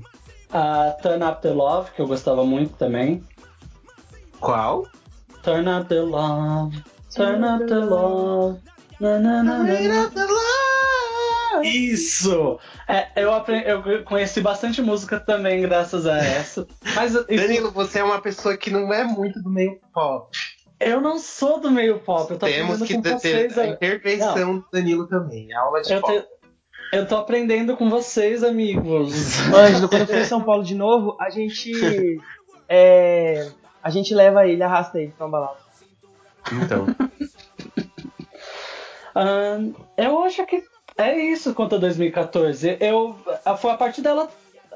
A Turn Up the Love, que eu gostava muito também. Qual? Turn Up the Love, Turn Up the Love. Na, na, na, na, na. Isso! É, eu, aprendi, eu conheci bastante música também graças a essa. Mas isso- Danilo, você é uma pessoa que não é muito do meio pop. Eu não sou do meio pop, eu tô Temos que aprendendo com vocês. a a- intervenção do Danilo também. Aula de Eu, pop. te- eu tô aprendendo com vocês, amigos. Ângelo, quando eu for em São Paulo de novo, a gente. é, a gente leva ele, arrasta ele pra uma balada. Então. Ahn, eu acho que é isso quanto a 2014. Eu, foi a partir dela.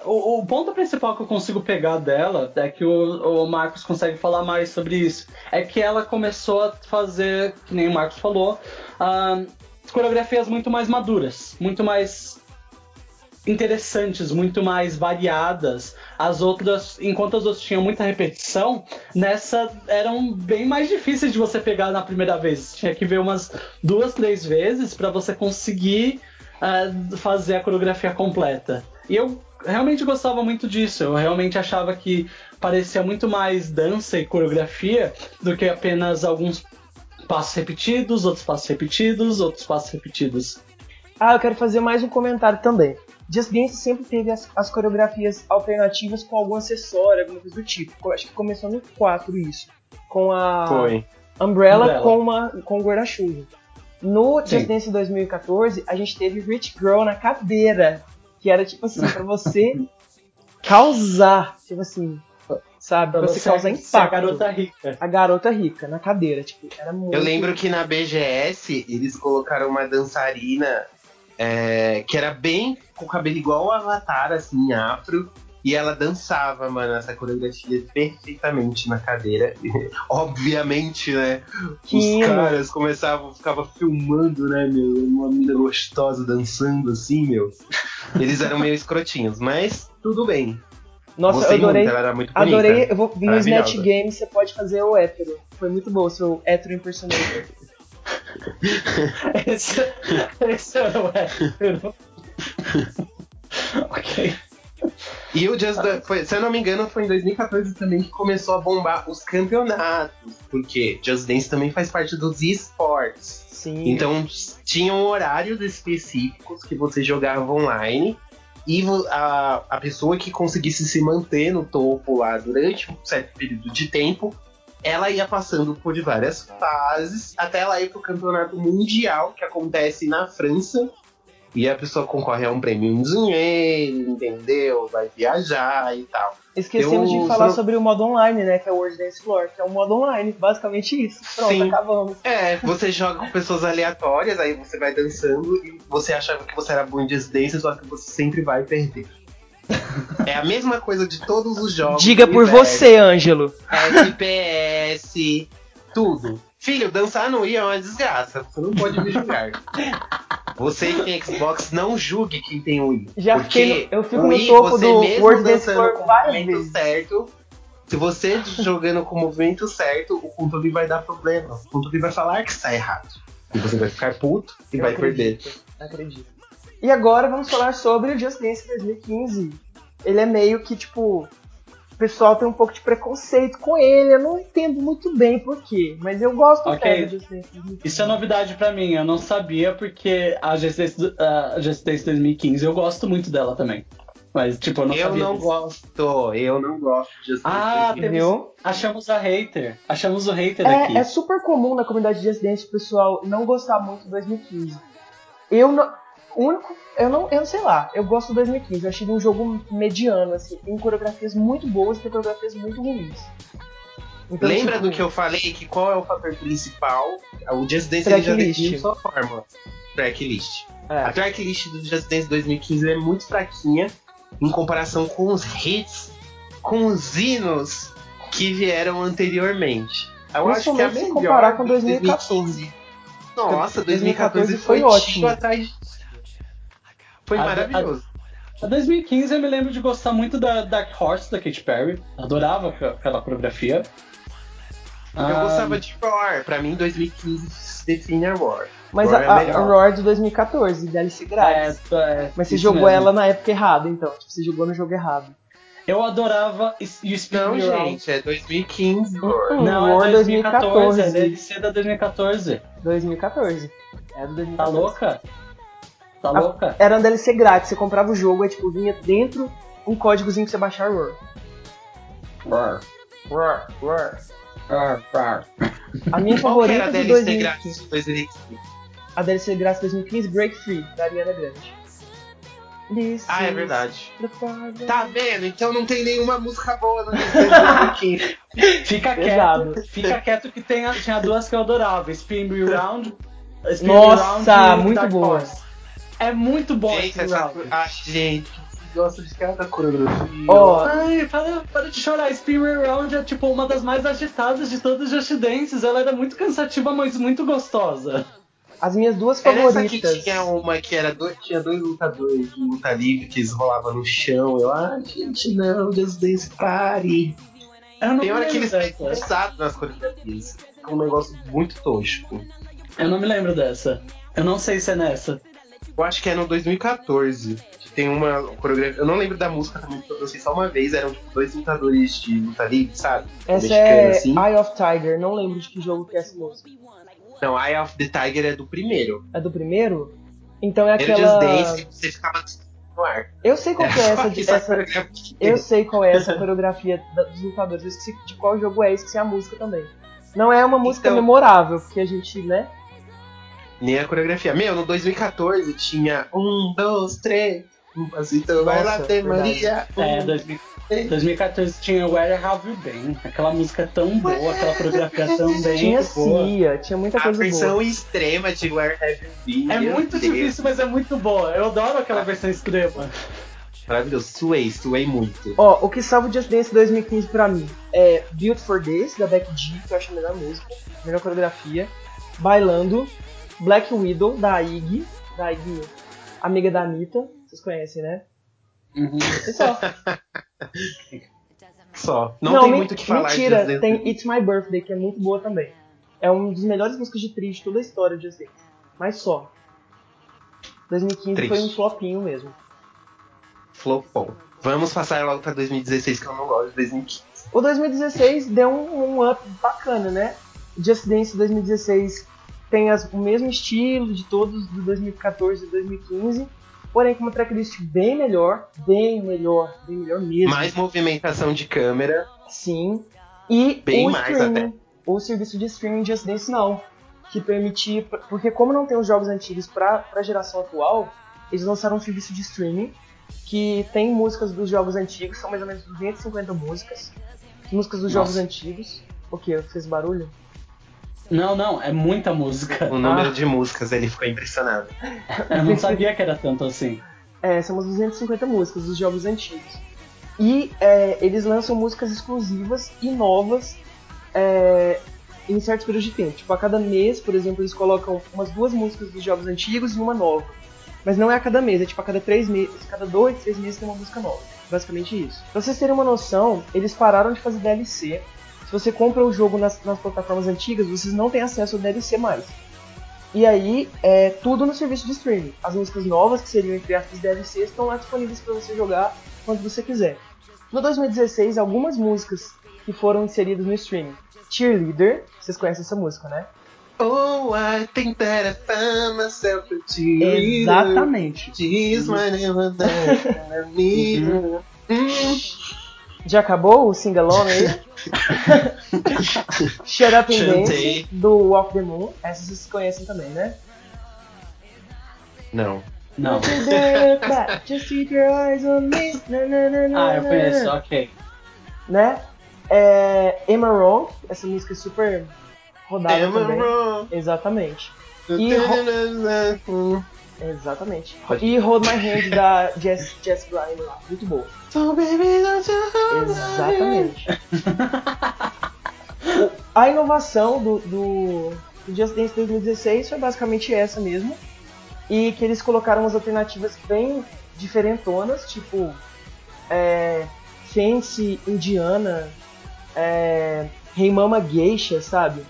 O, o ponto principal que eu consigo pegar dela é que o, o Marcos consegue falar mais sobre isso. É que ela começou a fazer, que nem o Marcos falou, ahn, coreografias muito mais maduras, muito mais interessantes, muito mais variadas. As outras, enquanto as outras tinham muita repetição, nessa eram bem mais difíceis de você pegar na primeira vez. Tinha que ver umas duas, três vezes para você conseguir ah, fazer a coreografia completa. E eu realmente gostava muito disso. Eu realmente achava que parecia muito mais dança e coreografia do que apenas alguns passos repetidos, outros passos repetidos, outros passos repetidos. Ah, eu quero fazer mais um comentário também. Just Dance sempre teve as, as coreografias alternativas com algum acessório, alguma coisa do tipo. Eu Acho que começou no 4 isso. Com a Foi. Umbrella, Umbrella. com, uma, com o guarda-chuva. No Sim. Just Dance 2014, a gente teve Rich Girl na cadeira. Que era tipo assim, pra você causar, tipo assim, sabe? Pra você, causar ser a impacto. garota rica. A garota rica na cadeira, tipo, era muito. Eu lembro que na BGS eles colocaram uma dançarina é, que era bem com o cabelo igual o Avatar, assim, afro. E ela dançava, mano, essa coreografia perfeitamente na cadeira. Obviamente, né? Que os caras começavam, ficavam filmando, né, meu? Uma menina gostosa dançando assim, meu. Eles eram meio escrotinhos, mas tudo bem. Nossa, Gostei eu adorei. muito, ela era muito bonita. Adorei, eu vou no. Snatch Game, você pode fazer o hétero. Foi muito bom o seu hétero impersonator. Esse, esse era o hétero. ok. E o Just Dance, foi, se eu não me engano, foi em 2014 também que começou a bombar os campeonatos. Porque Just Dance também faz parte dos esportes. Sim. Então tinham horários específicos que você jogava online. E a, a pessoa que conseguisse se manter no topo lá durante um certo período de tempo, ela ia passando por várias fases até ela ir pro campeonato mundial que acontece na França. E a pessoa concorre a um prêmio em dinheiro, entendeu? Vai viajar e tal. Esquecemos eu- de falar sobre o modo online, né? Que é o World Dance Floor, que é o modo online. Basicamente isso. Pronto, Sim. acabamos. É, você joga com pessoas aleatórias, aí você vai dançando e você achava que você era bom em Just Dance, só que você sempre vai perder. É a mesma coisa de todos os jogos. Diga por universo. você, Ângelo. FPS, tudo. Filho, dançar no Wii é uma desgraça. Você não pode me julgar. Você que tem Xbox, não julgue quem tem Wii. Já porque fiquei no- eu fico o no Wii, topo você do mesmo World dançando com o movimento certo. Se você jogando com o movimento certo, o controle vai dar problema. O controle vai falar que está errado. E você vai ficar puto e Eu vai perder. acredito, Acredito. E agora vamos falar sobre o Just Dance 2015. Ele é meio que, tipo, o pessoal tem um pouco de preconceito com ele. Eu não entendo muito bem por quê, mas eu gosto Ok. até do Just Dance 2015. Isso é novidade pra mim, eu não sabia porque a Just Dance, a Just Dance 2015 eu gosto muito dela também. Mas, tipo, eu não eu sabia. não gosto, eu não gosto de Just Dance Ah, 2015. Entendeu? Achamos a hater. Achamos o hater aqui. É, é super comum na comunidade de Just Dance o pessoal não gostar muito do 2015. Eu não. O único. Eu não, eu não sei lá, eu gosto do 2015. Eu achei um jogo mediano, assim. Tem coreografias muito boas e tem coreografias muito ruins. Então, Lembra tipo, do que eu falei? Que qual é o fator principal? O Just Dance ele já define sua fórmula. Tracklist. É. A tracklist do Just Dance 2015 é muito fraquinha em comparação com os hits, com os hinos que vieram anteriormente. Eu acho que a Principalmente se melhor comparar com de 2014. Nossa, 2014 2014 foi, foi ótimo. atrás de- Foi A- maravilhoso. A 2015 eu me lembro de gostar muito da Dark Horse da Katy Perry. Adorava aqu- aquela coreografia. Eu Ah, gostava de Roar. Pra mim, 2015 define a Roar. Mas Roar a, é a, a. Roar de 2014, DLC grátis. É, é, Mas você jogou mesmo. ela na época errada, então. Tipo, você jogou no jogo errado. Eu adorava e Spin Não, Me gente, é 2015, Roar. Não, War é 2014, 2014. é DLC da 2014. 2014. É do Tá 2014. louca? Tá Ah, louca? Era um DLC grátis, você comprava o jogo, aí tipo, vinha dentro um códigozinho pra você baixar Roar. Roar, Roar, Roar. roar, roar. A minha Qual que era favorita a de DLC 2015. grátis de 2015? A DLC grátis de 2015, Break Free, da Ariana Grande. This Ah, é verdade. Tá vendo? Então não tem nenhuma música boa no 2015. Fica Pesado. quieto, fica quieto que tem a- tinha duas que eu adorava, Spin Round. Spin Nossa, Round e muito boa. Horse. É muito bom gente, Spin Me essa... Round. Ai, gente, vocês gostam de cada coreografia. Ó, Ai, para, para de chorar. Spin Me Round é tipo uma das mais agitadas de todas as Just Dances. Ela era muito cansativa, mas muito gostosa. as minhas duas Era essa que favoritas. tinha uma que era dois, tinha dois lutadores de luta livre que eles rolavam no chão. Eu, ah, gente, não, Just Dance Party. Eu não Tem hora que eles ficam dessa. pesados nas coreografias. Fica um negócio muito tosco. Eu não me lembro dessa. Eu não sei se é nessa. Eu acho que é no 2014. Que tem uma coreografia. Eu não lembro da música também, porque eu dancei só uma vez. Eram tipo, dois lutadores de luta livre, sabe? Essa Mexicano, é assim. Eye of Tiger, não lembro de que jogo que é essa música. Não, Eye of the Tiger é do primeiro. É do primeiro? Então é aquela. Dance, você ficava no ar. Eu sei qual que é essa. Que essa. Eu sei qual é essa coreografia dos lutadores. Eu esqueci de qual jogo é, esqueci a música também. Não é uma música Então- memorável, porque a gente, né? Nem a coreografia. Meu, no 2014 tinha um, dois, três. Um pasito, vai lá, tem. Maria. É, um, 2000 2014 tinha Where Have You Been. Aquela música tão boa, aquela coreografia tão bem tinha boa. Cia, tinha muita A coisa versão boa. extrema de Where Have You Been. É muito Deus. difícil, mas é muito boa. Eu adoro aquela versão extrema. Maravilhoso. Suei, suei muito. Ó, o que salva o Just Dance 2015 pra mim é Built for This, da Becky G, que eu acho a melhor música, a melhor coreografia. Bailando, Black Widow, da Iggy, da Iggy, amiga da Anitta, vocês conhecem, né? Uhum. E só. Só. Não, tem men- muito o que falar Mentira, de tem It's My Birthday, que é muito boa também. É uma das melhores músicas de triste de toda a história de Just Dance. Mas só. 2015 foi Triste. um flopinho mesmo. Flopou. Vamos passar logo pra 2016, que eu não gosto de 2015. O 2016 deu um, um up bacana, né? Just Dance 2016 tem as- o mesmo estilo de todos do 2014 e 2015, porém com uma tracklist bem melhor, bem melhor, bem melhor mesmo. Mais movimentação de câmera. Sim. E Bem o mais streaming, o serviço de streaming Just Dance não, que permitia, porque como não tem os jogos antigos para a geração atual, eles lançaram um serviço de streaming que tem músicas dos jogos antigos, são mais ou menos 250 músicas, músicas dos jogos Nossa. antigos. O que? Fez barulho? Não, não, é muita música. O número Ah. de músicas, ele ficou impressionado. Eu não sabia que era tanto assim. É, são umas 250 músicas dos jogos antigos. E é, eles lançam músicas exclusivas e novas é, em certos períodos de tempo. Tipo, a cada mês, por exemplo, eles colocam umas duas músicas dos jogos antigos e uma nova. Mas não é a cada mês, é tipo a cada três meses, cada dois, três meses tem uma música nova. Basicamente isso. Pra vocês terem uma noção, eles pararam de fazer DLC. Se você compra o jogo nas, nas plataformas antigas, vocês não têm acesso ao DLC mais. E aí, é tudo no serviço de streaming. As músicas novas, que seriam entre aspas DLCs, estão lá disponíveis para você jogar quando você quiser. No 2016, algumas músicas que foram inseridas no streaming. Cheerleader, vocês conhecem essa música, né? Oh, I think that I found myself a cheerleader. Exatamente. She's my name Já acabou o Sing Along aí? Shut Up and. Dance, do Walk the Moon. Essa vocês conhecem também, né? Não. Não. Just keep your eyes on me. Na, na, na, na, Ah, eu conheço, na. ok. né? É, Emma Wrong, essa música é super rodada I também. wrong? Exatamente. E. Exatamente. E Hold My Hand da Jess, Jess Bryan lá, muito boa. So baby, don't you. Exatamente. A inovação do, do, Just Dance 2016 foi basicamente essa mesmo. e que eles colocaram umas alternativas bem diferentonas, tipo é, Fancy Indiana, é, Hey Mama Geisha, sabe?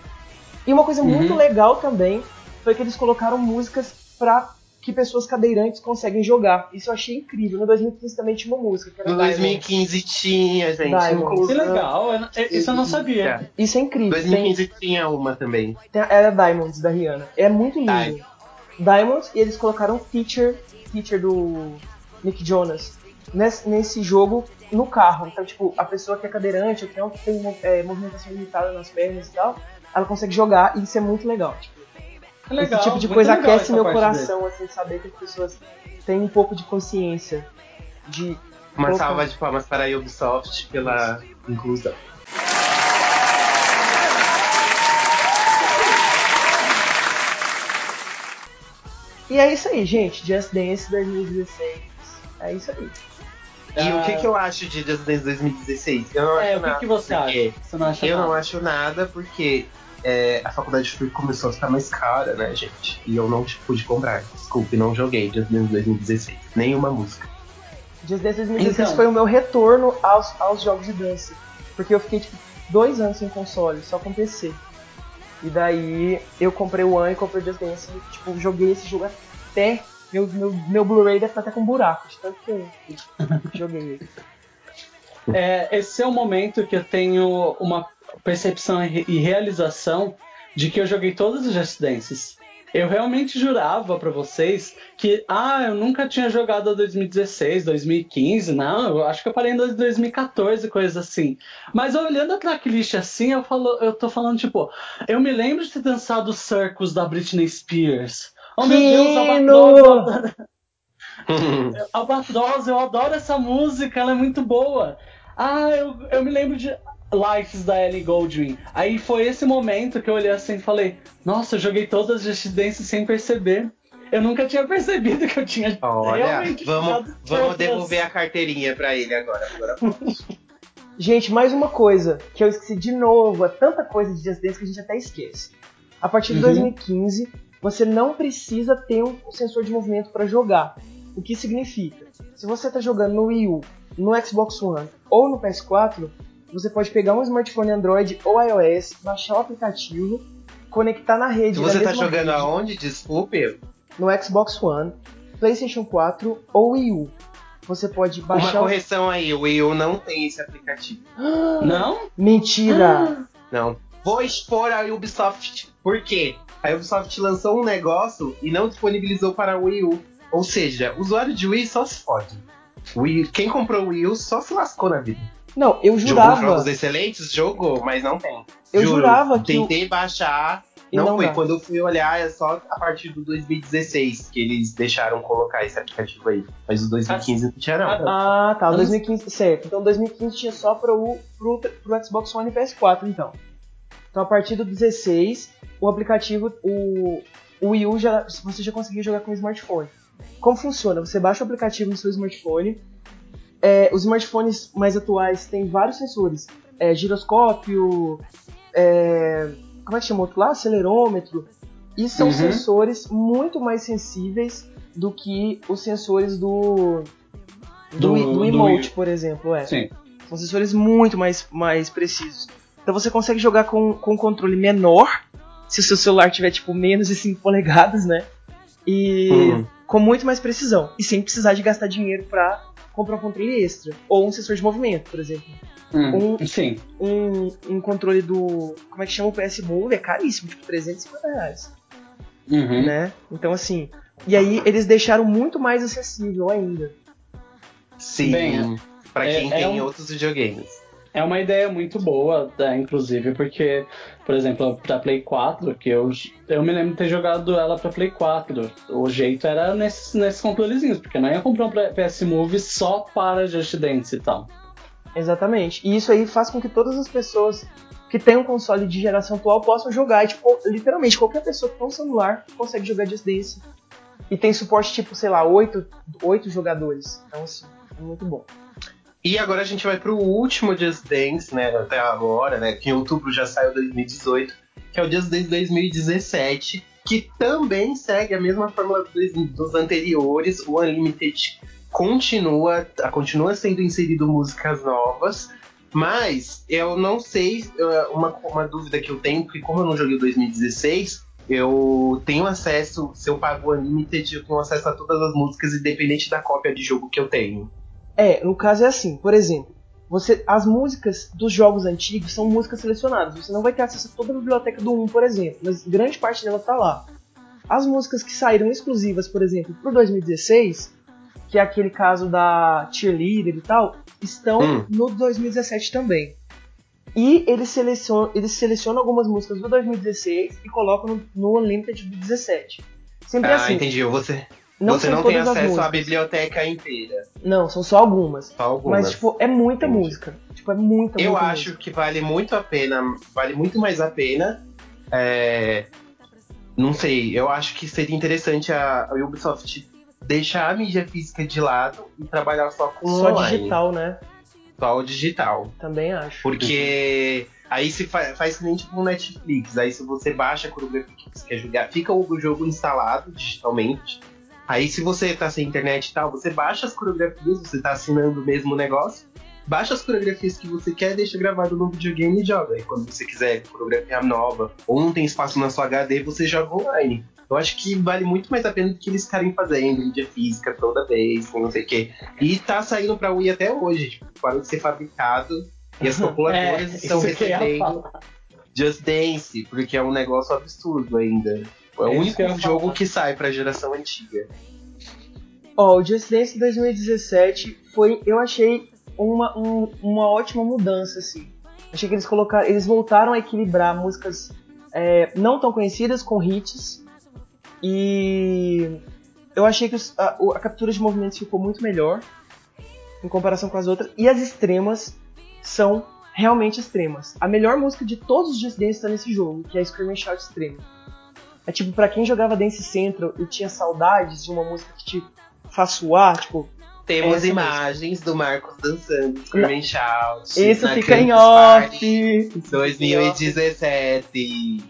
E uma coisa muito Uhum. legal também foi que eles colocaram músicas pra que pessoas cadeirantes conseguem jogar. Isso eu achei incrível. No 2015 também tinha uma música que era No Diamonds. 2015 tinha, gente. Inclusão. Que legal, isso eu não sabia. Isso é incrível. Tem, 2015 tinha uma também. tem, era Diamonds da Rihanna. É muito lindo. Diamonds. Diamonds e eles colocaram feature, feature do Nick Jonas nesse, nesse jogo no carro. Então, tipo, a pessoa que é cadeirante ou que não tem é, movimentação limitada nas pernas e tal, ela consegue jogar e isso é muito legal. Tipo, Que legal, esse tipo de coisa aquece meu coração, assim, saber que as pessoas têm um pouco de consciência de. Uma Opa. salva de palmas para a Ubisoft pela inclusão. E é isso aí, gente. Just Dance 2016. É isso aí. E Ah. o que, que eu acho de Just Dance 2016? Eu não É, acho o que, nada. que você acha? Você não acha Eu nada? não acho nada porque é, a faculdade Free começou a ficar mais cara, né, gente? E eu não pude comprar. Desculpe, não joguei Just Dance 2016. Nenhuma música. Just Dance 2016 Então. foi o meu retorno aos, aos jogos de dança. Porque eu fiquei, tipo, dois anos sem console, só com PC. E daí eu comprei o One e comprei o Just Dance e, tipo, joguei esse jogo até. Meu, meu, meu Blu-ray deve estar até com buraco, de tanto que eu joguei ele. É, esse é o momento que eu tenho uma percepção e re- realização de que eu joguei todos os Just Dances. Eu realmente jurava pra vocês que, ah, eu nunca tinha jogado a 2016, 2015, não, eu acho que eu parei em 2014, coisa assim. Mas olhando a tracklist assim, eu, falo, eu tô falando, tipo, eu me lembro de ter dançado os Circus da Britney Spears. Oh meu Deus! Albatroz, Albatroz, eu adoro essa música, ela é muito boa. Ah, eu, eu me lembro de Lives da Ellie Goulding. Aí foi esse momento que eu olhei assim e falei: Nossa, eu joguei todas as Just Dance sem perceber. Eu nunca tinha percebido que eu tinha Olha, realmente vamos, vamos devolver a carteirinha pra ele agora. agora Gente, mais uma coisa que eu esqueci de novo. É tanta coisa de Just Dance que a gente até esquece. A partir de Uhum. 2015, você não precisa ter um sensor de movimento para jogar. O que significa? Se você está jogando no Wii U, no Xbox One ou no PS4, você pode pegar um smartphone Android ou iOS, baixar o aplicativo, conectar na rede. Na você tá mesma jogando rede, aonde, desculpe, No Xbox One, PlayStation 4 ou Wii U. Você pode uma baixar. o- correção aí. O Wii U não tem esse aplicativo. Não? Mentira! Não. Vou expor a Ubisoft. Por quê? A Ubisoft lançou um negócio e não disponibilizou para o Wii U. Ou seja, usuário de Wii só se fode. Wii, quem comprou o Wii U só se lascou na vida. Não, eu Jogou jurava. jogos excelentes? Jogou, mas não tem. Eu Juro, jurava que Tentei baixar, E não, não foi. dá. Quando eu fui olhar, é só a partir do 2016 que eles deixaram colocar esse aplicativo aí. Mas o 2015 não tinha, não. Ah, tá. Eu não- 2015, certo. Então 2015 tinha só pro, pro, pro Xbox One e PS4, então. Então a partir do 16, o aplicativo, o, o Wii U, já, você já conseguia jogar com o smartphone. Como funciona? Você baixa o aplicativo no seu smartphone. É, os smartphones mais atuais têm vários sensores. É, giroscópio, é, como é que chama outro lá? Acelerômetro. E são Uhum. sensores muito mais sensíveis do que os sensores do do, Do- do do emote, Wii. por exemplo, é. Sim. São sensores muito mais, mais precisos. Então você consegue jogar com, com um controle menor, se o seu celular tiver tipo menos de 5 polegadas, né? E Hum. Com muito mais precisão. E sem precisar de gastar dinheiro pra comprar um controle extra. Ou um sensor de movimento, por exemplo. Hum, Um- Sim. Um, um controle do. Como é que chama o PS Move? É caríssimo, tipo 350 reais. Uhum. Né? Então assim. E aí eles deixaram muito mais acessível ainda. Sim. Bem, pra é- quem é tem um- outros videogames. É uma ideia muito boa, tá, inclusive, porque, por exemplo, pra Play 4, que eu, eu me lembro de ter jogado ela pra Play 4. O jeito era nesses, nesses controlezinhos, porque não ia comprar um PS Move só para Just Dance e tal. Exatamente. E isso aí faz com que todas as pessoas que têm um console de geração atual possam jogar. E, tipo, literalmente, qualquer pessoa que tem um celular consegue jogar Just Dance. E tem suporte, tipo, sei lá, oito, oito jogadores. Então, assim, é muito bom. E agora a gente vai pro último Just Dance, né? Até agora, né? Que em outubro já saiu 2018, que é o Just Dance 2017, que também segue a mesma fórmula dos, dos anteriores. O Unlimited continua, continua sendo inserido músicas novas, mas eu não sei, uma, uma dúvida que eu tenho, porque como eu não joguei o 2016, eu tenho acesso, se eu pago o Unlimited, eu tenho acesso a todas as músicas, independente da cópia de jogo que eu tenho. É, no caso é assim, por exemplo, você, as músicas dos jogos antigos são músicas selecionadas. Você não vai ter acesso a toda a biblioteca do 1, por exemplo, mas grande parte dela tá lá. As músicas que saíram exclusivas, por exemplo, pro 2016, que é aquele caso da Cheerleader e tal, estão Hum. no 2017 também. E eles selecionam, eles selecionam algumas músicas do 2016 e colocam no, no Unlimited do 17. Sempre ah, assim. entendi. Você Não você não tem acesso à biblioteca inteira. Não, são só algumas. Só algumas. Mas, tipo, é muita Entendi. música. Tipo, é muita, Eu muita acho música. que vale muito a pena, vale muito mais a pena. é, não sei, eu acho que seria interessante a, a Ubisoft deixar a mídia física de lado e trabalhar só com Só online, digital, né? só o digital. Também acho. Porque aí se fa faz que nem tipo um Netflix. Aí se você baixa a coreografia que você quer jogar, fica o jogo instalado digitalmente. Aí se você tá sem internet e tal, você baixa as coreografias, você tá assinando o mesmo negócio. Baixa as coreografias que você quer, deixa gravado no videogame e joga. Aí quando você quiser coreografia nova ou não tem espaço na sua HD, você joga online. Eu acho que vale muito mais a pena do que eles estarem fazendo mídia física toda vez, não sei o quê. E tá saindo pra Wii até hoje, tipo, parou de ser fabricado e as calculadoras É, estão recebendo Just Dance, porque é um negócio absurdo ainda. É o É único jogo falar. que sai pra geração antiga. Ó, o Just Dance 2017 foi, eu achei uma, um- uma ótima mudança, assim. Achei que eles colocaram, eles voltaram a equilibrar músicas é, não tão conhecidas com hits e eu achei que os- a, a captura de movimentos ficou muito melhor em comparação com as outras e as extremas são realmente extremas. A melhor música de todos os Just Dance tá nesse jogo, que é a Scream and Shout Extreme. É tipo, pra quem jogava Dance Central e tinha saudades de uma música que te faz suar, tipo, Temos imagens do Marcos dançando, Scream and Shout. isso fica em Campus off. Party em off. 2017.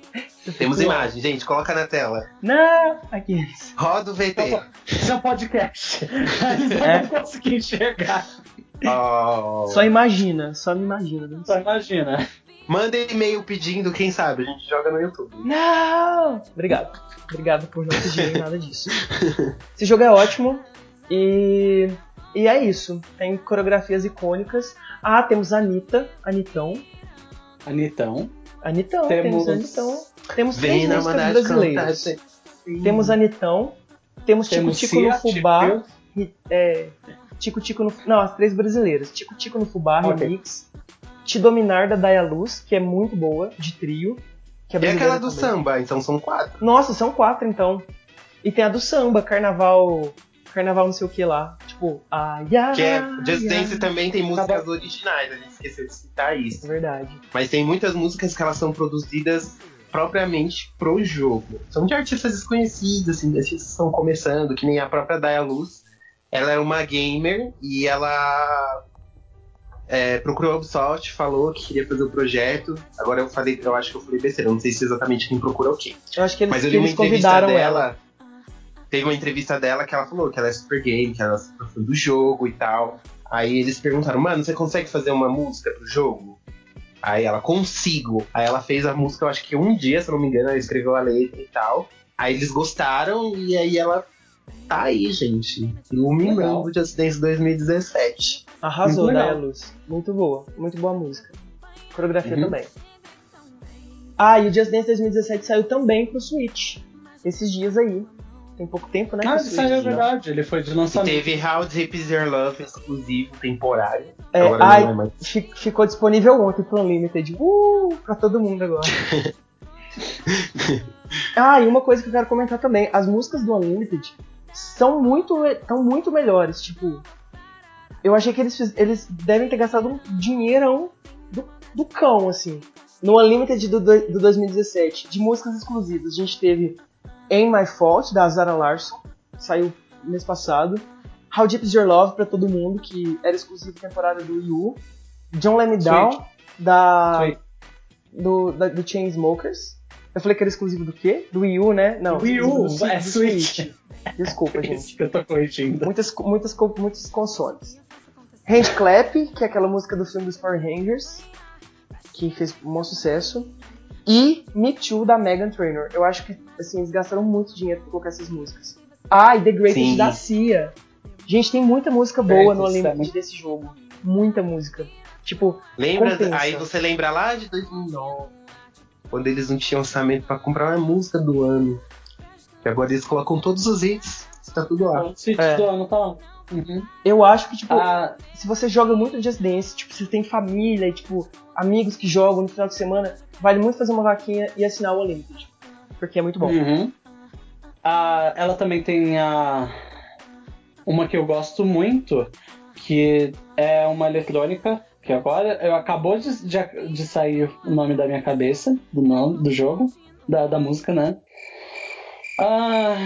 Isso Temos imagens, gente, coloca na tela. Não, aqui. Roda o VT. Isso é um podcast. Eles não É. vão conseguir enxergar. Oh. Só imagina, só me imagina. né? Só imagina. Manda e-mail pedindo, quem sabe, a gente joga no YouTube. Não! Obrigado. Obrigado por não pedirem nada disso. Esse jogo é ótimo e. E é isso. Tem coreografias icônicas. Ah, temos a Anitta, Anitão. Anitão. Anitão, Temos- temos Anitão. Temos três músicas brasileiras. cantar. Temos Anitão. Temos Tico Temos Tico no Fubá. Tico. É, Tico Tico no. Não, as três brasileiras. Tico Tico no Fubá, Ok. remix. Te Dominar da Daya Luz, que é muito boa, de trio. Que é E aquela do também. samba, então são quatro. Nossa, são quatro então. E tem a do samba, carnaval. Carnaval não sei o que lá. Tipo, ai, ai, Que é Just ai. Dance também tem músicas originais, a gente esqueceu de citar isso. É verdade. Mas tem muitas músicas que elas são produzidas propriamente pro jogo. São de artistas desconhecidos, assim, artistas que estão começando, que nem a própria Daya Luz. Ela é uma gamer e ela é, procurou a Ubisoft, falou que queria fazer o projeto. Agora eu falei, eu acho que eu falei besteira, eu não sei se exatamente quem procura o quê. Eu acho que eles, Mas eu que li uma eles entrevista convidaram dela. ela. Tem uma entrevista dela que ela falou que ela é super game, que ela é super fã do jogo e tal. Aí eles perguntaram, mano, você consegue fazer uma música pro jogo? Aí ela, consigo. Aí ela fez a música, eu acho que um dia, se eu não me engano, ela escreveu a letra e tal. Aí eles gostaram e aí ela tá aí, gente. Iluminando Just Dance 2017. Arrasou. Daya Luz. Muito boa. Muito boa música. Coreografia Uhum. também. Ah, e o Just Dance 2017 saiu também pro Switch. Esses dias aí. Tem pouco tempo, né? Ah, isso Switch. aí é verdade. Ele foi de E lançamento. teve How Deep Is Your Love exclusivo, temporário. É, Agora ai, não é mais. fi- ficou disponível ontem pro Unlimited. Uh, pra todo mundo agora. ah, e uma coisa que eu quero comentar também. As músicas do Unlimited são muito, tão muito melhores. Tipo, eu achei que eles, eles devem ter gastado um dinheirão do, do cão, assim. No Unlimited do, do do 2017, de músicas exclusivas, a gente teve Ain't My Fault, da Zara Larson, saiu mês passado. How Deep Is Your Love pra todo mundo, que era exclusivo temporada do Wii U. John Let Me Down, da, Sweet. do, da, do Chainsmokers. Eu falei que era exclusivo do quê? Do Wii U, né? Não, Wii U, do, é Switch. Desculpa, É gente. que eu tô corrigindo. Muitas, muitas, muitos consoles. Hand Clap, que é aquela música do filme dos Power Rangers, que fez um bom sucesso. E Me Too, da Megan Trainor. Eu acho que assim, eles gastaram muito dinheiro pra colocar essas músicas. Ah, e The Greatest Sim. da Cia. Gente, tem muita música boa no Greatest, muito- desse jogo. Muita música. Tipo, Lembra? Compensa. Aí você lembra lá de 2009, quando eles não tinham orçamento pra comprar uma música do ano. E agora eles colocam todos os hits, tá tudo lá. O Switch É. do ano tá lá. Uhum. eu acho que, tipo, Ah, se você joga muito Just Dance, tipo, você tem família e, tipo, amigos que jogam no final de semana, vale muito fazer uma vaquinha e assinar o Unlimited. Porque é muito bom. Uhum. Ah, ela também tem a uma que eu gosto muito, que é uma eletrônica, que agora eu acabou de, de, de sair o nome da minha cabeça, do nome do jogo, da, da música, né? Ah,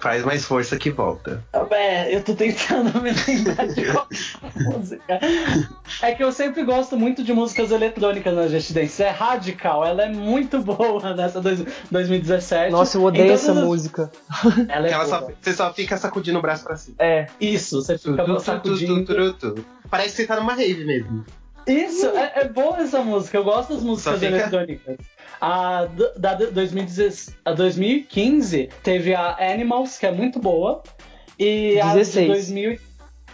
Faz mais força que volta. é, eu tô tentando me lembrar de qual música. É que eu sempre gosto muito de músicas eletrônicas na Just Dance. É radical, ela é muito boa nessa dois- 2017. Nossa, eu odeio essa as- música. Ela é ela boa. só, você só fica sacudindo o braço pra cima. É, Isso, você fica tu, tu, sacudindo. tu, tu, tu, tu. Parece que você tá numa rave mesmo. Isso, é, é boa essa música. Eu gosto das músicas fica- eletrônicas. A da do- 2016 a 2015 teve a Animals, que é muito boa. E a de 16. 2000.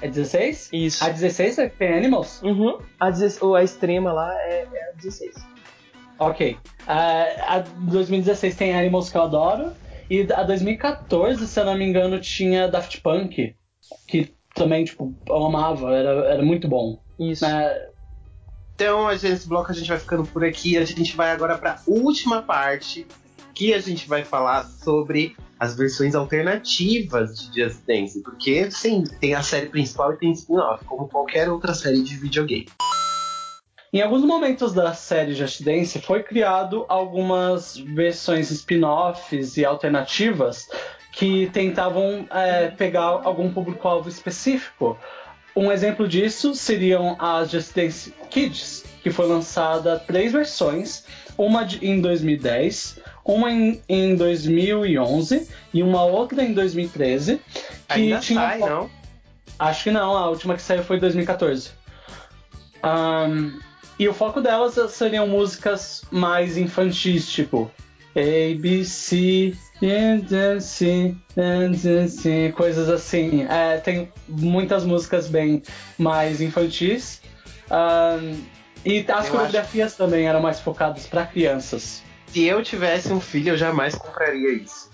É 16? isso. A 16 é que tem Animals? Uhum. A, 16 ou a extrema lá é, é a 16. Ok. A, a 2016 tem Animals que eu adoro. E a 2014, se eu não me engano, tinha Daft Punk. Que também, tipo, eu amava, era, era muito bom. Isso. É, Então, a gente- esse bloco a gente vai ficando por aqui. A gente vai agora pra última parte, que a gente vai falar sobre as versões alternativas de Just Dance. Porque, sim, tem a série principal e tem spin-off, como qualquer outra série de videogame. Em alguns momentos da série Just Dance foi criado algumas versões spin-offs e alternativas que tentavam é, pegar algum público-alvo específico. Um exemplo disso seriam as Just Dance Kids, que foi lançada três versões, uma em 2010, uma em, em 2011 e uma outra em 2013. Que Ainda tinha sai, não? Acho que não, a última que saiu foi em 2014. Ahn, e o foco delas seriam músicas mais infantis, tipo A, B, C, coisas assim. É, tem muitas músicas bem mais infantis. Ahn, e as Eu coreografias também eram mais focadas para crianças. Se eu tivesse um filho, eu jamais compraria isso.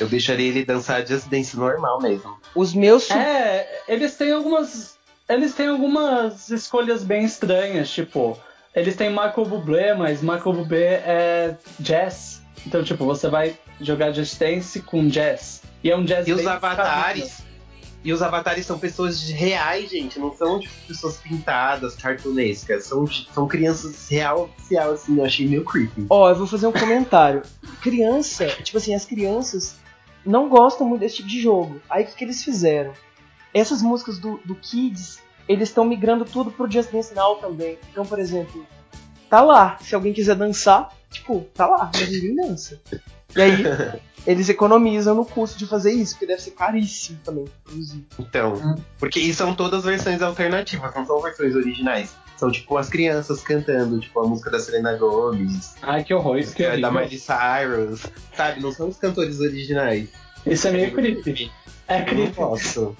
Eu deixaria ele dançar Just Dance normal mesmo. Os meus. É, eles têm algumas. Eles têm algumas escolhas bem estranhas, tipo, eles têm Michael Bublé, mas Michael Bublé é jazz. Então, tipo, você vai jogar Just Dance com jazz. E é um jazz E os avatares. E os avatares são pessoas reais, gente. Não são tipo, pessoas pintadas, cartunescas. São, são crianças real oficial, assim. Eu achei meio creepy. Ó, eu vou fazer um comentário. Criança, tipo assim, as crianças não gostam muito desse tipo de jogo. Aí o que, que eles fizeram? Essas músicas do, do Kids, eles estão migrando tudo pro Just Dance Now também. Então, por exemplo, tá lá. Se alguém quiser dançar, tipo, tá lá, mas ninguém dança. E aí, eles economizam no custo de fazer isso, porque deve ser caríssimo também produzir. Então, porque e são todas versões alternativas, não são versões originais. São tipo as crianças cantando, tipo a música da Selena Gomez, Ai, que horror, isso que é da horrível. Miley Cyrus, sabe? Não são os cantores originais. Isso é meio creepy. É Eu não creepy. posso.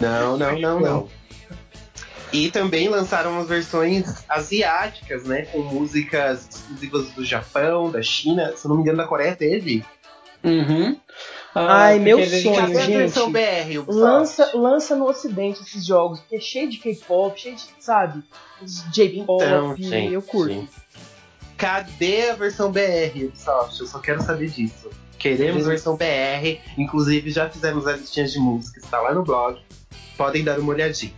Não, não, não, não. E também lançaram as versões asiáticas, né? Com músicas exclusivas do Japão, da China. Se eu não me engano, da Coreia teve. Uhum. Ah, Ai, meu sonho, Cadê a gente. versão BR? Ubisoft? Lança, lança no ocidente esses jogos, porque é cheio de K-pop, cheio de, sabe? J-pop, Então, gente. eu curto. Cadê a versão BR, Ubisoft? Eu só quero saber disso. Queremos Sim. versão BR. Inclusive, já fizemos a listinha de músicas, tá lá no blog. Podem dar uma olhadinha.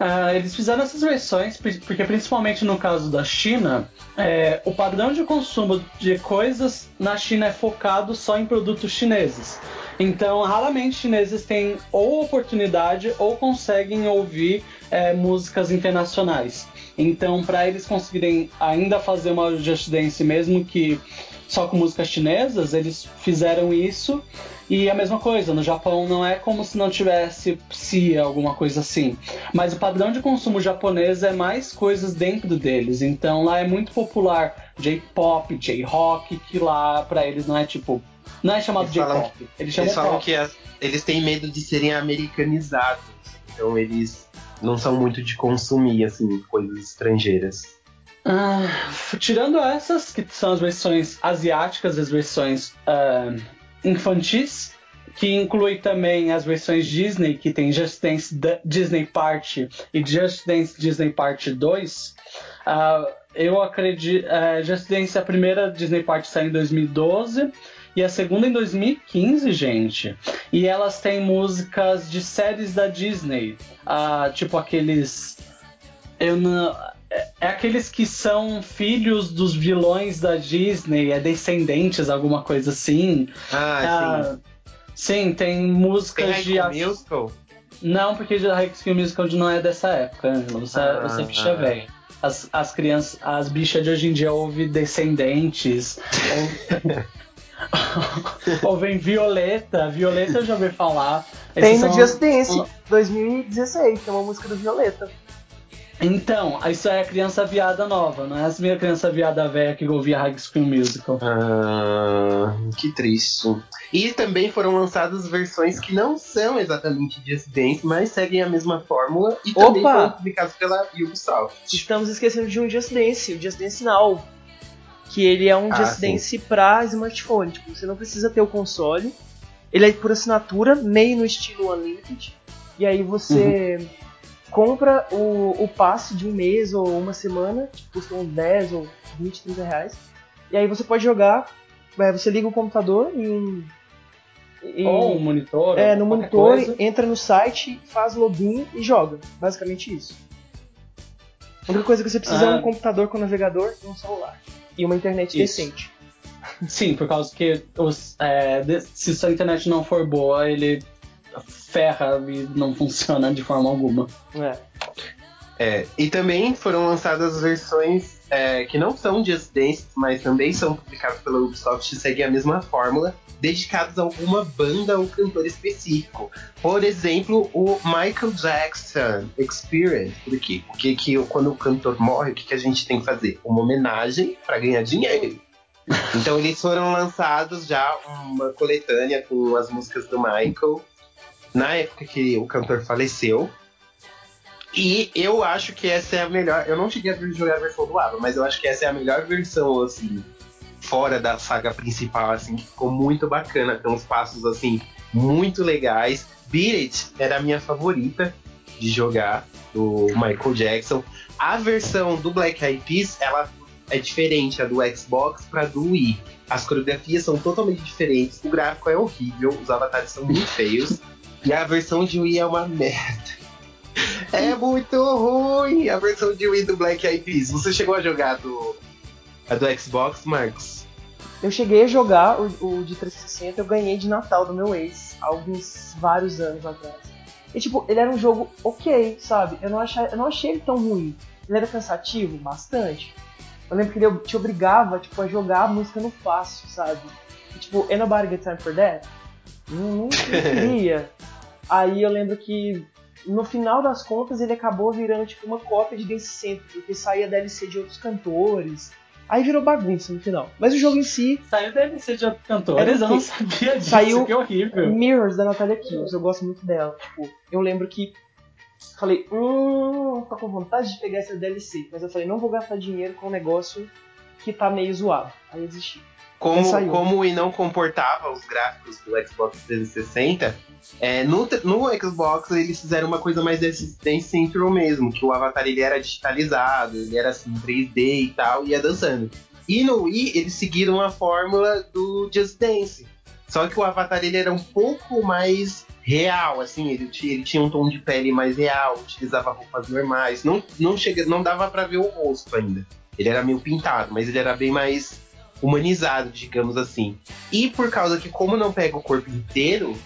Ah, eles fizeram essas versões porque, principalmente no caso da China, é, o padrão de consumo de coisas na China é focado só em produtos chineses. Então, raramente chineses têm ou oportunidade ou conseguem ouvir é, músicas internacionais. Então, para eles conseguirem ainda fazer uma Just Dance, mesmo que só com músicas chinesas, eles fizeram isso. E a mesma coisa, no Japão não é como se não tivesse Psia, alguma coisa assim. Mas o padrão de consumo japonês é mais coisas dentro deles. Então lá é muito popular J-pop, J-rock, que lá pra eles não é tipo. Não é chamado Eles J-pop. Eles chamam Eles falam pop. que as- eles têm medo de serem americanizados. Então eles não são muito de consumir, assim, coisas estrangeiras. Ah, tirando essas, que são as versões asiáticas, as versões ah, infantis, que inclui também as versões Disney, que tem Just Dance D- Disney Party e Just Dance Disney Party 2. ah, eu acredito. eh, Just Dance, a primeira Disney Party saiu em 2012 e a segunda em 2015, gente. E elas têm músicas de séries da Disney, ah, tipo aqueles. Eu não. É, é aqueles que são filhos dos vilões da Disney, é descendentes, alguma coisa assim. Ah, Ah, sim, tem sim. músicas Tem de. Musical? Não, porque de High School Musical não é dessa época, Ângelo. Você, Ah. você é bicha velha. As, as crianças, as bichas de hoje em dia ouvem Descendentes, ou- ouvem Violeta. Violeta eu já ouvi falar. Tem Esses no são- Just Dance 2016, que é uma música do Violeta. Então, isso é a criança viada nova, não é as minha criança viada velha que ouvia High School Musical. Ah, que triste. E também foram lançadas versões que não são exatamente Just Dance, mas seguem a mesma fórmula e também Opa! foram publicadas pela Ubisoft. Estamos esquecendo de um Just Dance, o Just Dance Now. Que ele é um Ah, Just sim. Dance pra smartphone. Tipo, você não precisa ter o console. Ele é por assinatura, meio no estilo Unlimited. E aí você compra o, o passe de um mês ou uma semana, que custa uns 10 ou 20, 30 reais. E aí você pode jogar, é, você liga o computador e um. e- Ou um monitor. é, no monitor, coisa. entra no site, faz login e joga. Basicamente isso. A única coisa que você precisa é Ah. um computador com navegador e um celular. E uma internet Isso. decente. Sim, por causa que os, é, se sua internet não for boa, ele ferra e não funciona de forma alguma. É. É, e também foram lançadas versões é, que não são Just Dance, mas também são publicadas pela Ubisoft e seguem a mesma fórmula, dedicadas a alguma banda ou cantor específico. Por exemplo, o Michael Jackson Experience. Por quê? Porque que, quando o cantor morre, o que, que a gente tem que fazer? Uma homenagem para ganhar dinheiro. Então eles foram lançados já uma coletânea com as músicas do Michael na época que o cantor faleceu. E eu acho que essa é a melhor. Eu não cheguei a jogar a versão do ABBA, mas eu acho que essa é a melhor versão, assim, fora da saga principal, assim, que ficou muito bacana. Tem uns passos, assim, muito legais. Beat It era a minha favorita de jogar, do Michael Jackson. A versão do Black Eyed Peas, ela é diferente, a do Xbox pra do Wii. As coreografias são totalmente diferentes, o gráfico é horrível, os avatares são muito feios. E a versão de Wii é uma merda. É muito ruim a versão de Wii do Black Eyed Peas. Você chegou a jogar do, a do Xbox, Marcos? Eu cheguei a jogar o, o de 360, eu ganhei de Natal do meu ex, alguns vários anos atrás. E tipo, ele era um jogo ok, sabe? Eu não, achei, eu não achei ele tão ruim. Ele era cansativo, bastante. Eu lembro que ele te obrigava, tipo, a jogar a música no fácil, sabe? E, tipo, Ain't Nobody Get Time For That? Não, não, queria. Aí eu lembro que no final das contas ele acabou virando tipo uma cópia de Dance Central, porque saía DLC de outros cantores. Aí virou bagunça no final. Mas o jogo em si, Saiu DLC de outros cantores, eu não sabia disso, Saiu- que horrível. Mirrors da Natalia Kills, eu gosto muito dela. Tipo, eu lembro que falei, hum, tô com vontade de pegar essa DLC, mas eu falei, não vou gastar dinheiro com um negócio que tá meio zoado. Como, como o Wii não comportava os gráficos do Xbox 360, é, no, no Xbox eles fizeram uma coisa mais Dance Dance Central mesmo, que o avatar ele era digitalizado, ele era assim 3D e tal, e ia dançando. E no Wii eles seguiram a fórmula do Just Dance. Só que o avatar ele era um pouco mais real, assim, ele, ele tinha um tom de pele mais real, utilizava roupas normais, não, não, chega, não dava pra ver o rosto ainda. Ele era meio pintado, mas ele era bem mais humanizado, digamos assim. E por causa que, como não pega o corpo inteiro,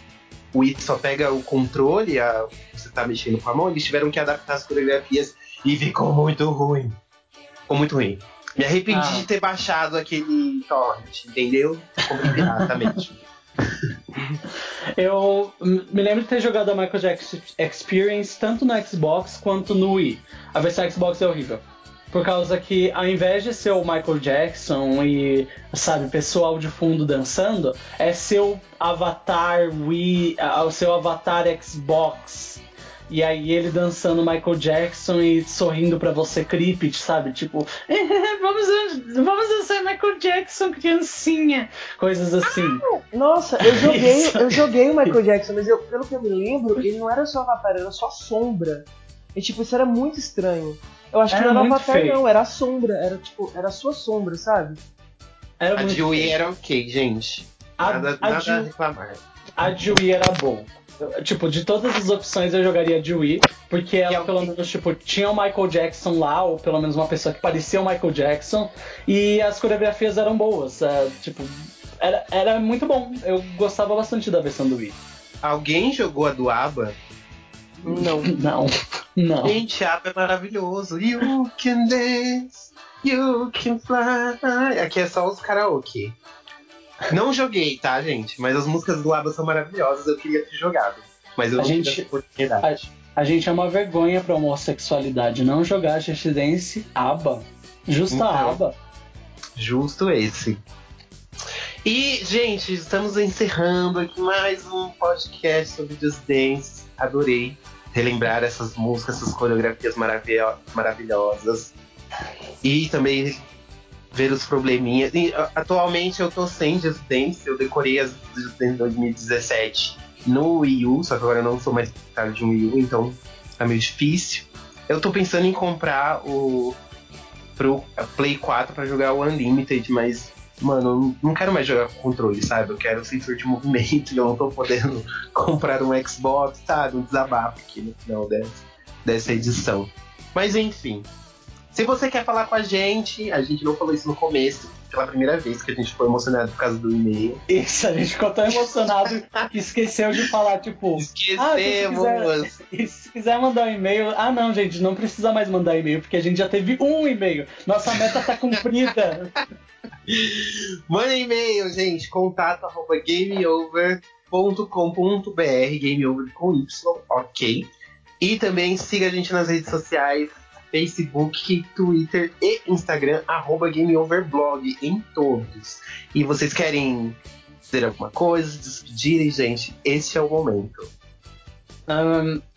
o It só pega o controle, a, você tá mexendo com a mão, eles tiveram que adaptar as coreografias E ficou muito ruim. Ficou muito ruim. Me arrependi Ah. de ter baixado aquele torrent, entendeu? Comprei piratamente. Eu me lembro de ter jogado a Michael Jackson Experience tanto no Xbox quanto no Wii. A versão Xbox é horrível. Por causa que, ao invés de ser o Michael Jackson e, sabe, pessoal de fundo dançando, é seu avatar Wii, ah, o seu avatar Xbox. E aí ele dançando Michael Jackson e sorrindo pra você, creepy, sabe? Tipo, vamos, vamos dançar Michael Jackson, criancinha. Coisas assim. Nossa, eu joguei, eu joguei o Michael Jackson, mas eu, pelo que eu me lembro, ele não era só avatar, era só sombra. E tipo, isso era muito estranho. Eu acho que Era não era muito avatar, feio. não, era a sombra, era tipo, era a sua sombra, sabe? Era A muito de Wii feio. era ok, gente. A- Nada, a nada de- a reclamar. A de Wii era bom. Eu- Tipo, de todas as opções eu jogaria de Wii, porque ela é o pelo que- menos, tipo, tinha o Michael Jackson lá, ou pelo menos uma pessoa que parecia o Michael Jackson, e as coreografias eram boas. é, tipo, era, era muito bom. Eu gostava bastante da versão do Wii. Alguém jogou a do ABBA? Não. Não, não. Gente, ABBA é maravilhoso. You can dance, you can fly. Aqui é só os karaokê. Não joguei, tá, gente? Mas as músicas do ABBA são maravilhosas. Eu queria ter jogado. Mas eu A não gente- tive oportunidade. A gente é uma vergonha pra homossexualidade não jogar Just Dance ABBA. Justa Então. ABBA. Justo esse. E, gente, estamos encerrando aqui mais um podcast sobre Just Dance. Adorei relembrar essas músicas, essas coreografias maravilho- maravilhosas. E também ver os probleminhas. E, atualmente eu tô sem Just Dance, eu decorei as Just Dance 2017 no Wii U, só que agora eu não sou mais proprietário de um Wii U, então tá meio difícil. Eu tô pensando em comprar o pro Play 4 pra jogar o Unlimited, mas, mano, eu não- quero mais jogar com controle, sabe? Eu quero sensor de movimento e eu não tô podendo comprar um Xbox, sabe? Um desabafo aqui no final dessa, dessa edição. Mas enfim. Se você quer falar com a gente, a gente não falou isso no começo, pela primeira vez que a gente ficou emocionado por causa do e-mail. Isso, a gente ficou tão emocionado que esqueceu de falar, tipo, Esquecemos! E se quiser mandar um e-mail, ah não, gente, não precisa mais mandar e-mail, porque a gente já teve um e-mail. Nossa meta tá cumprida. Manda e-mail, gente. Contato arroba gameover.com.br, gameover com Y, ok. E também siga a gente nas redes sociais, Facebook, Twitter e Instagram, arroba gameoverblog, em todos. E vocês querem dizer alguma coisa, despedirem, gente? Esse é o momento.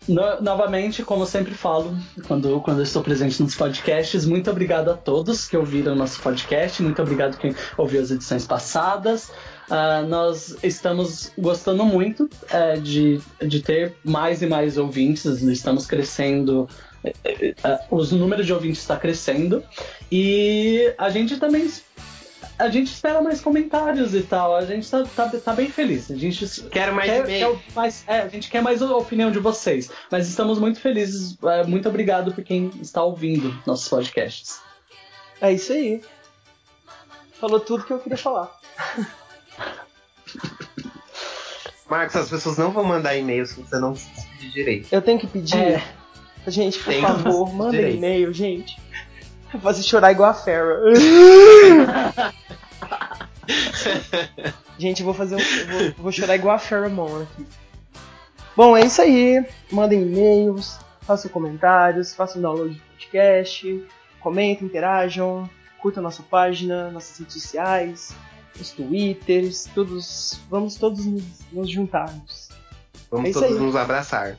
No- novamente, como sempre falo, quando, quando estou presente nos podcasts, muito obrigado a todos que ouviram o nosso podcast, muito obrigado quem ouviu as edições passadas. Ah, nós estamos gostando muito eh, de, de ter mais e mais ouvintes, estamos crescendo, eh, os números de ouvintes está crescendo e a gente também a gente espera mais comentários e tal. A gente tá, tá, tá bem feliz. A gente Quero mais quer, e-mail. quer mais, é, a gente quer mais a opinião de vocês. Mas estamos muito felizes. É, muito obrigado por quem está ouvindo nossos podcasts. É isso aí. Falou tudo que eu queria falar. Marcos, as pessoas não vão mandar e-mail se você não se despedir direito. Eu tenho que pedir. É. Gente, por Tem favor, mandem direito. e-mail, gente. Vou fazer chorar igual a Farrah. gente, eu vou fazer um. Eu vou, vou chorar igual a Farrah Moon aqui. Bom, é isso aí. Mandem e-mails, façam comentários, façam download do podcast, comentem, interajam, curtam nossa página, nossas redes sociais, os twitters, todos. Vamos todos nos, nos juntarmos. Vamos É todos aí. nos abraçar.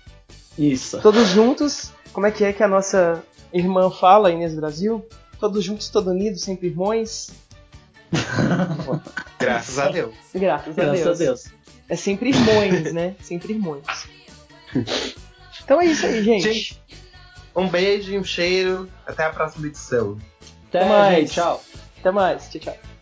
Isso. Todos juntos, como é que é que a nossa irmã fala, Inês Brasil? Todos juntos, todos unidos, sempre irmãos. Graças a Deus. Graças, Graças a, a Deus. Deus. É sempre irmãos, né? Sempre irmãos. Então é isso aí, gente. Gente, um beijo e um cheiro. Até a próxima edição. Até, mais. gente. Tchau. Até mais. Tchau, tchau.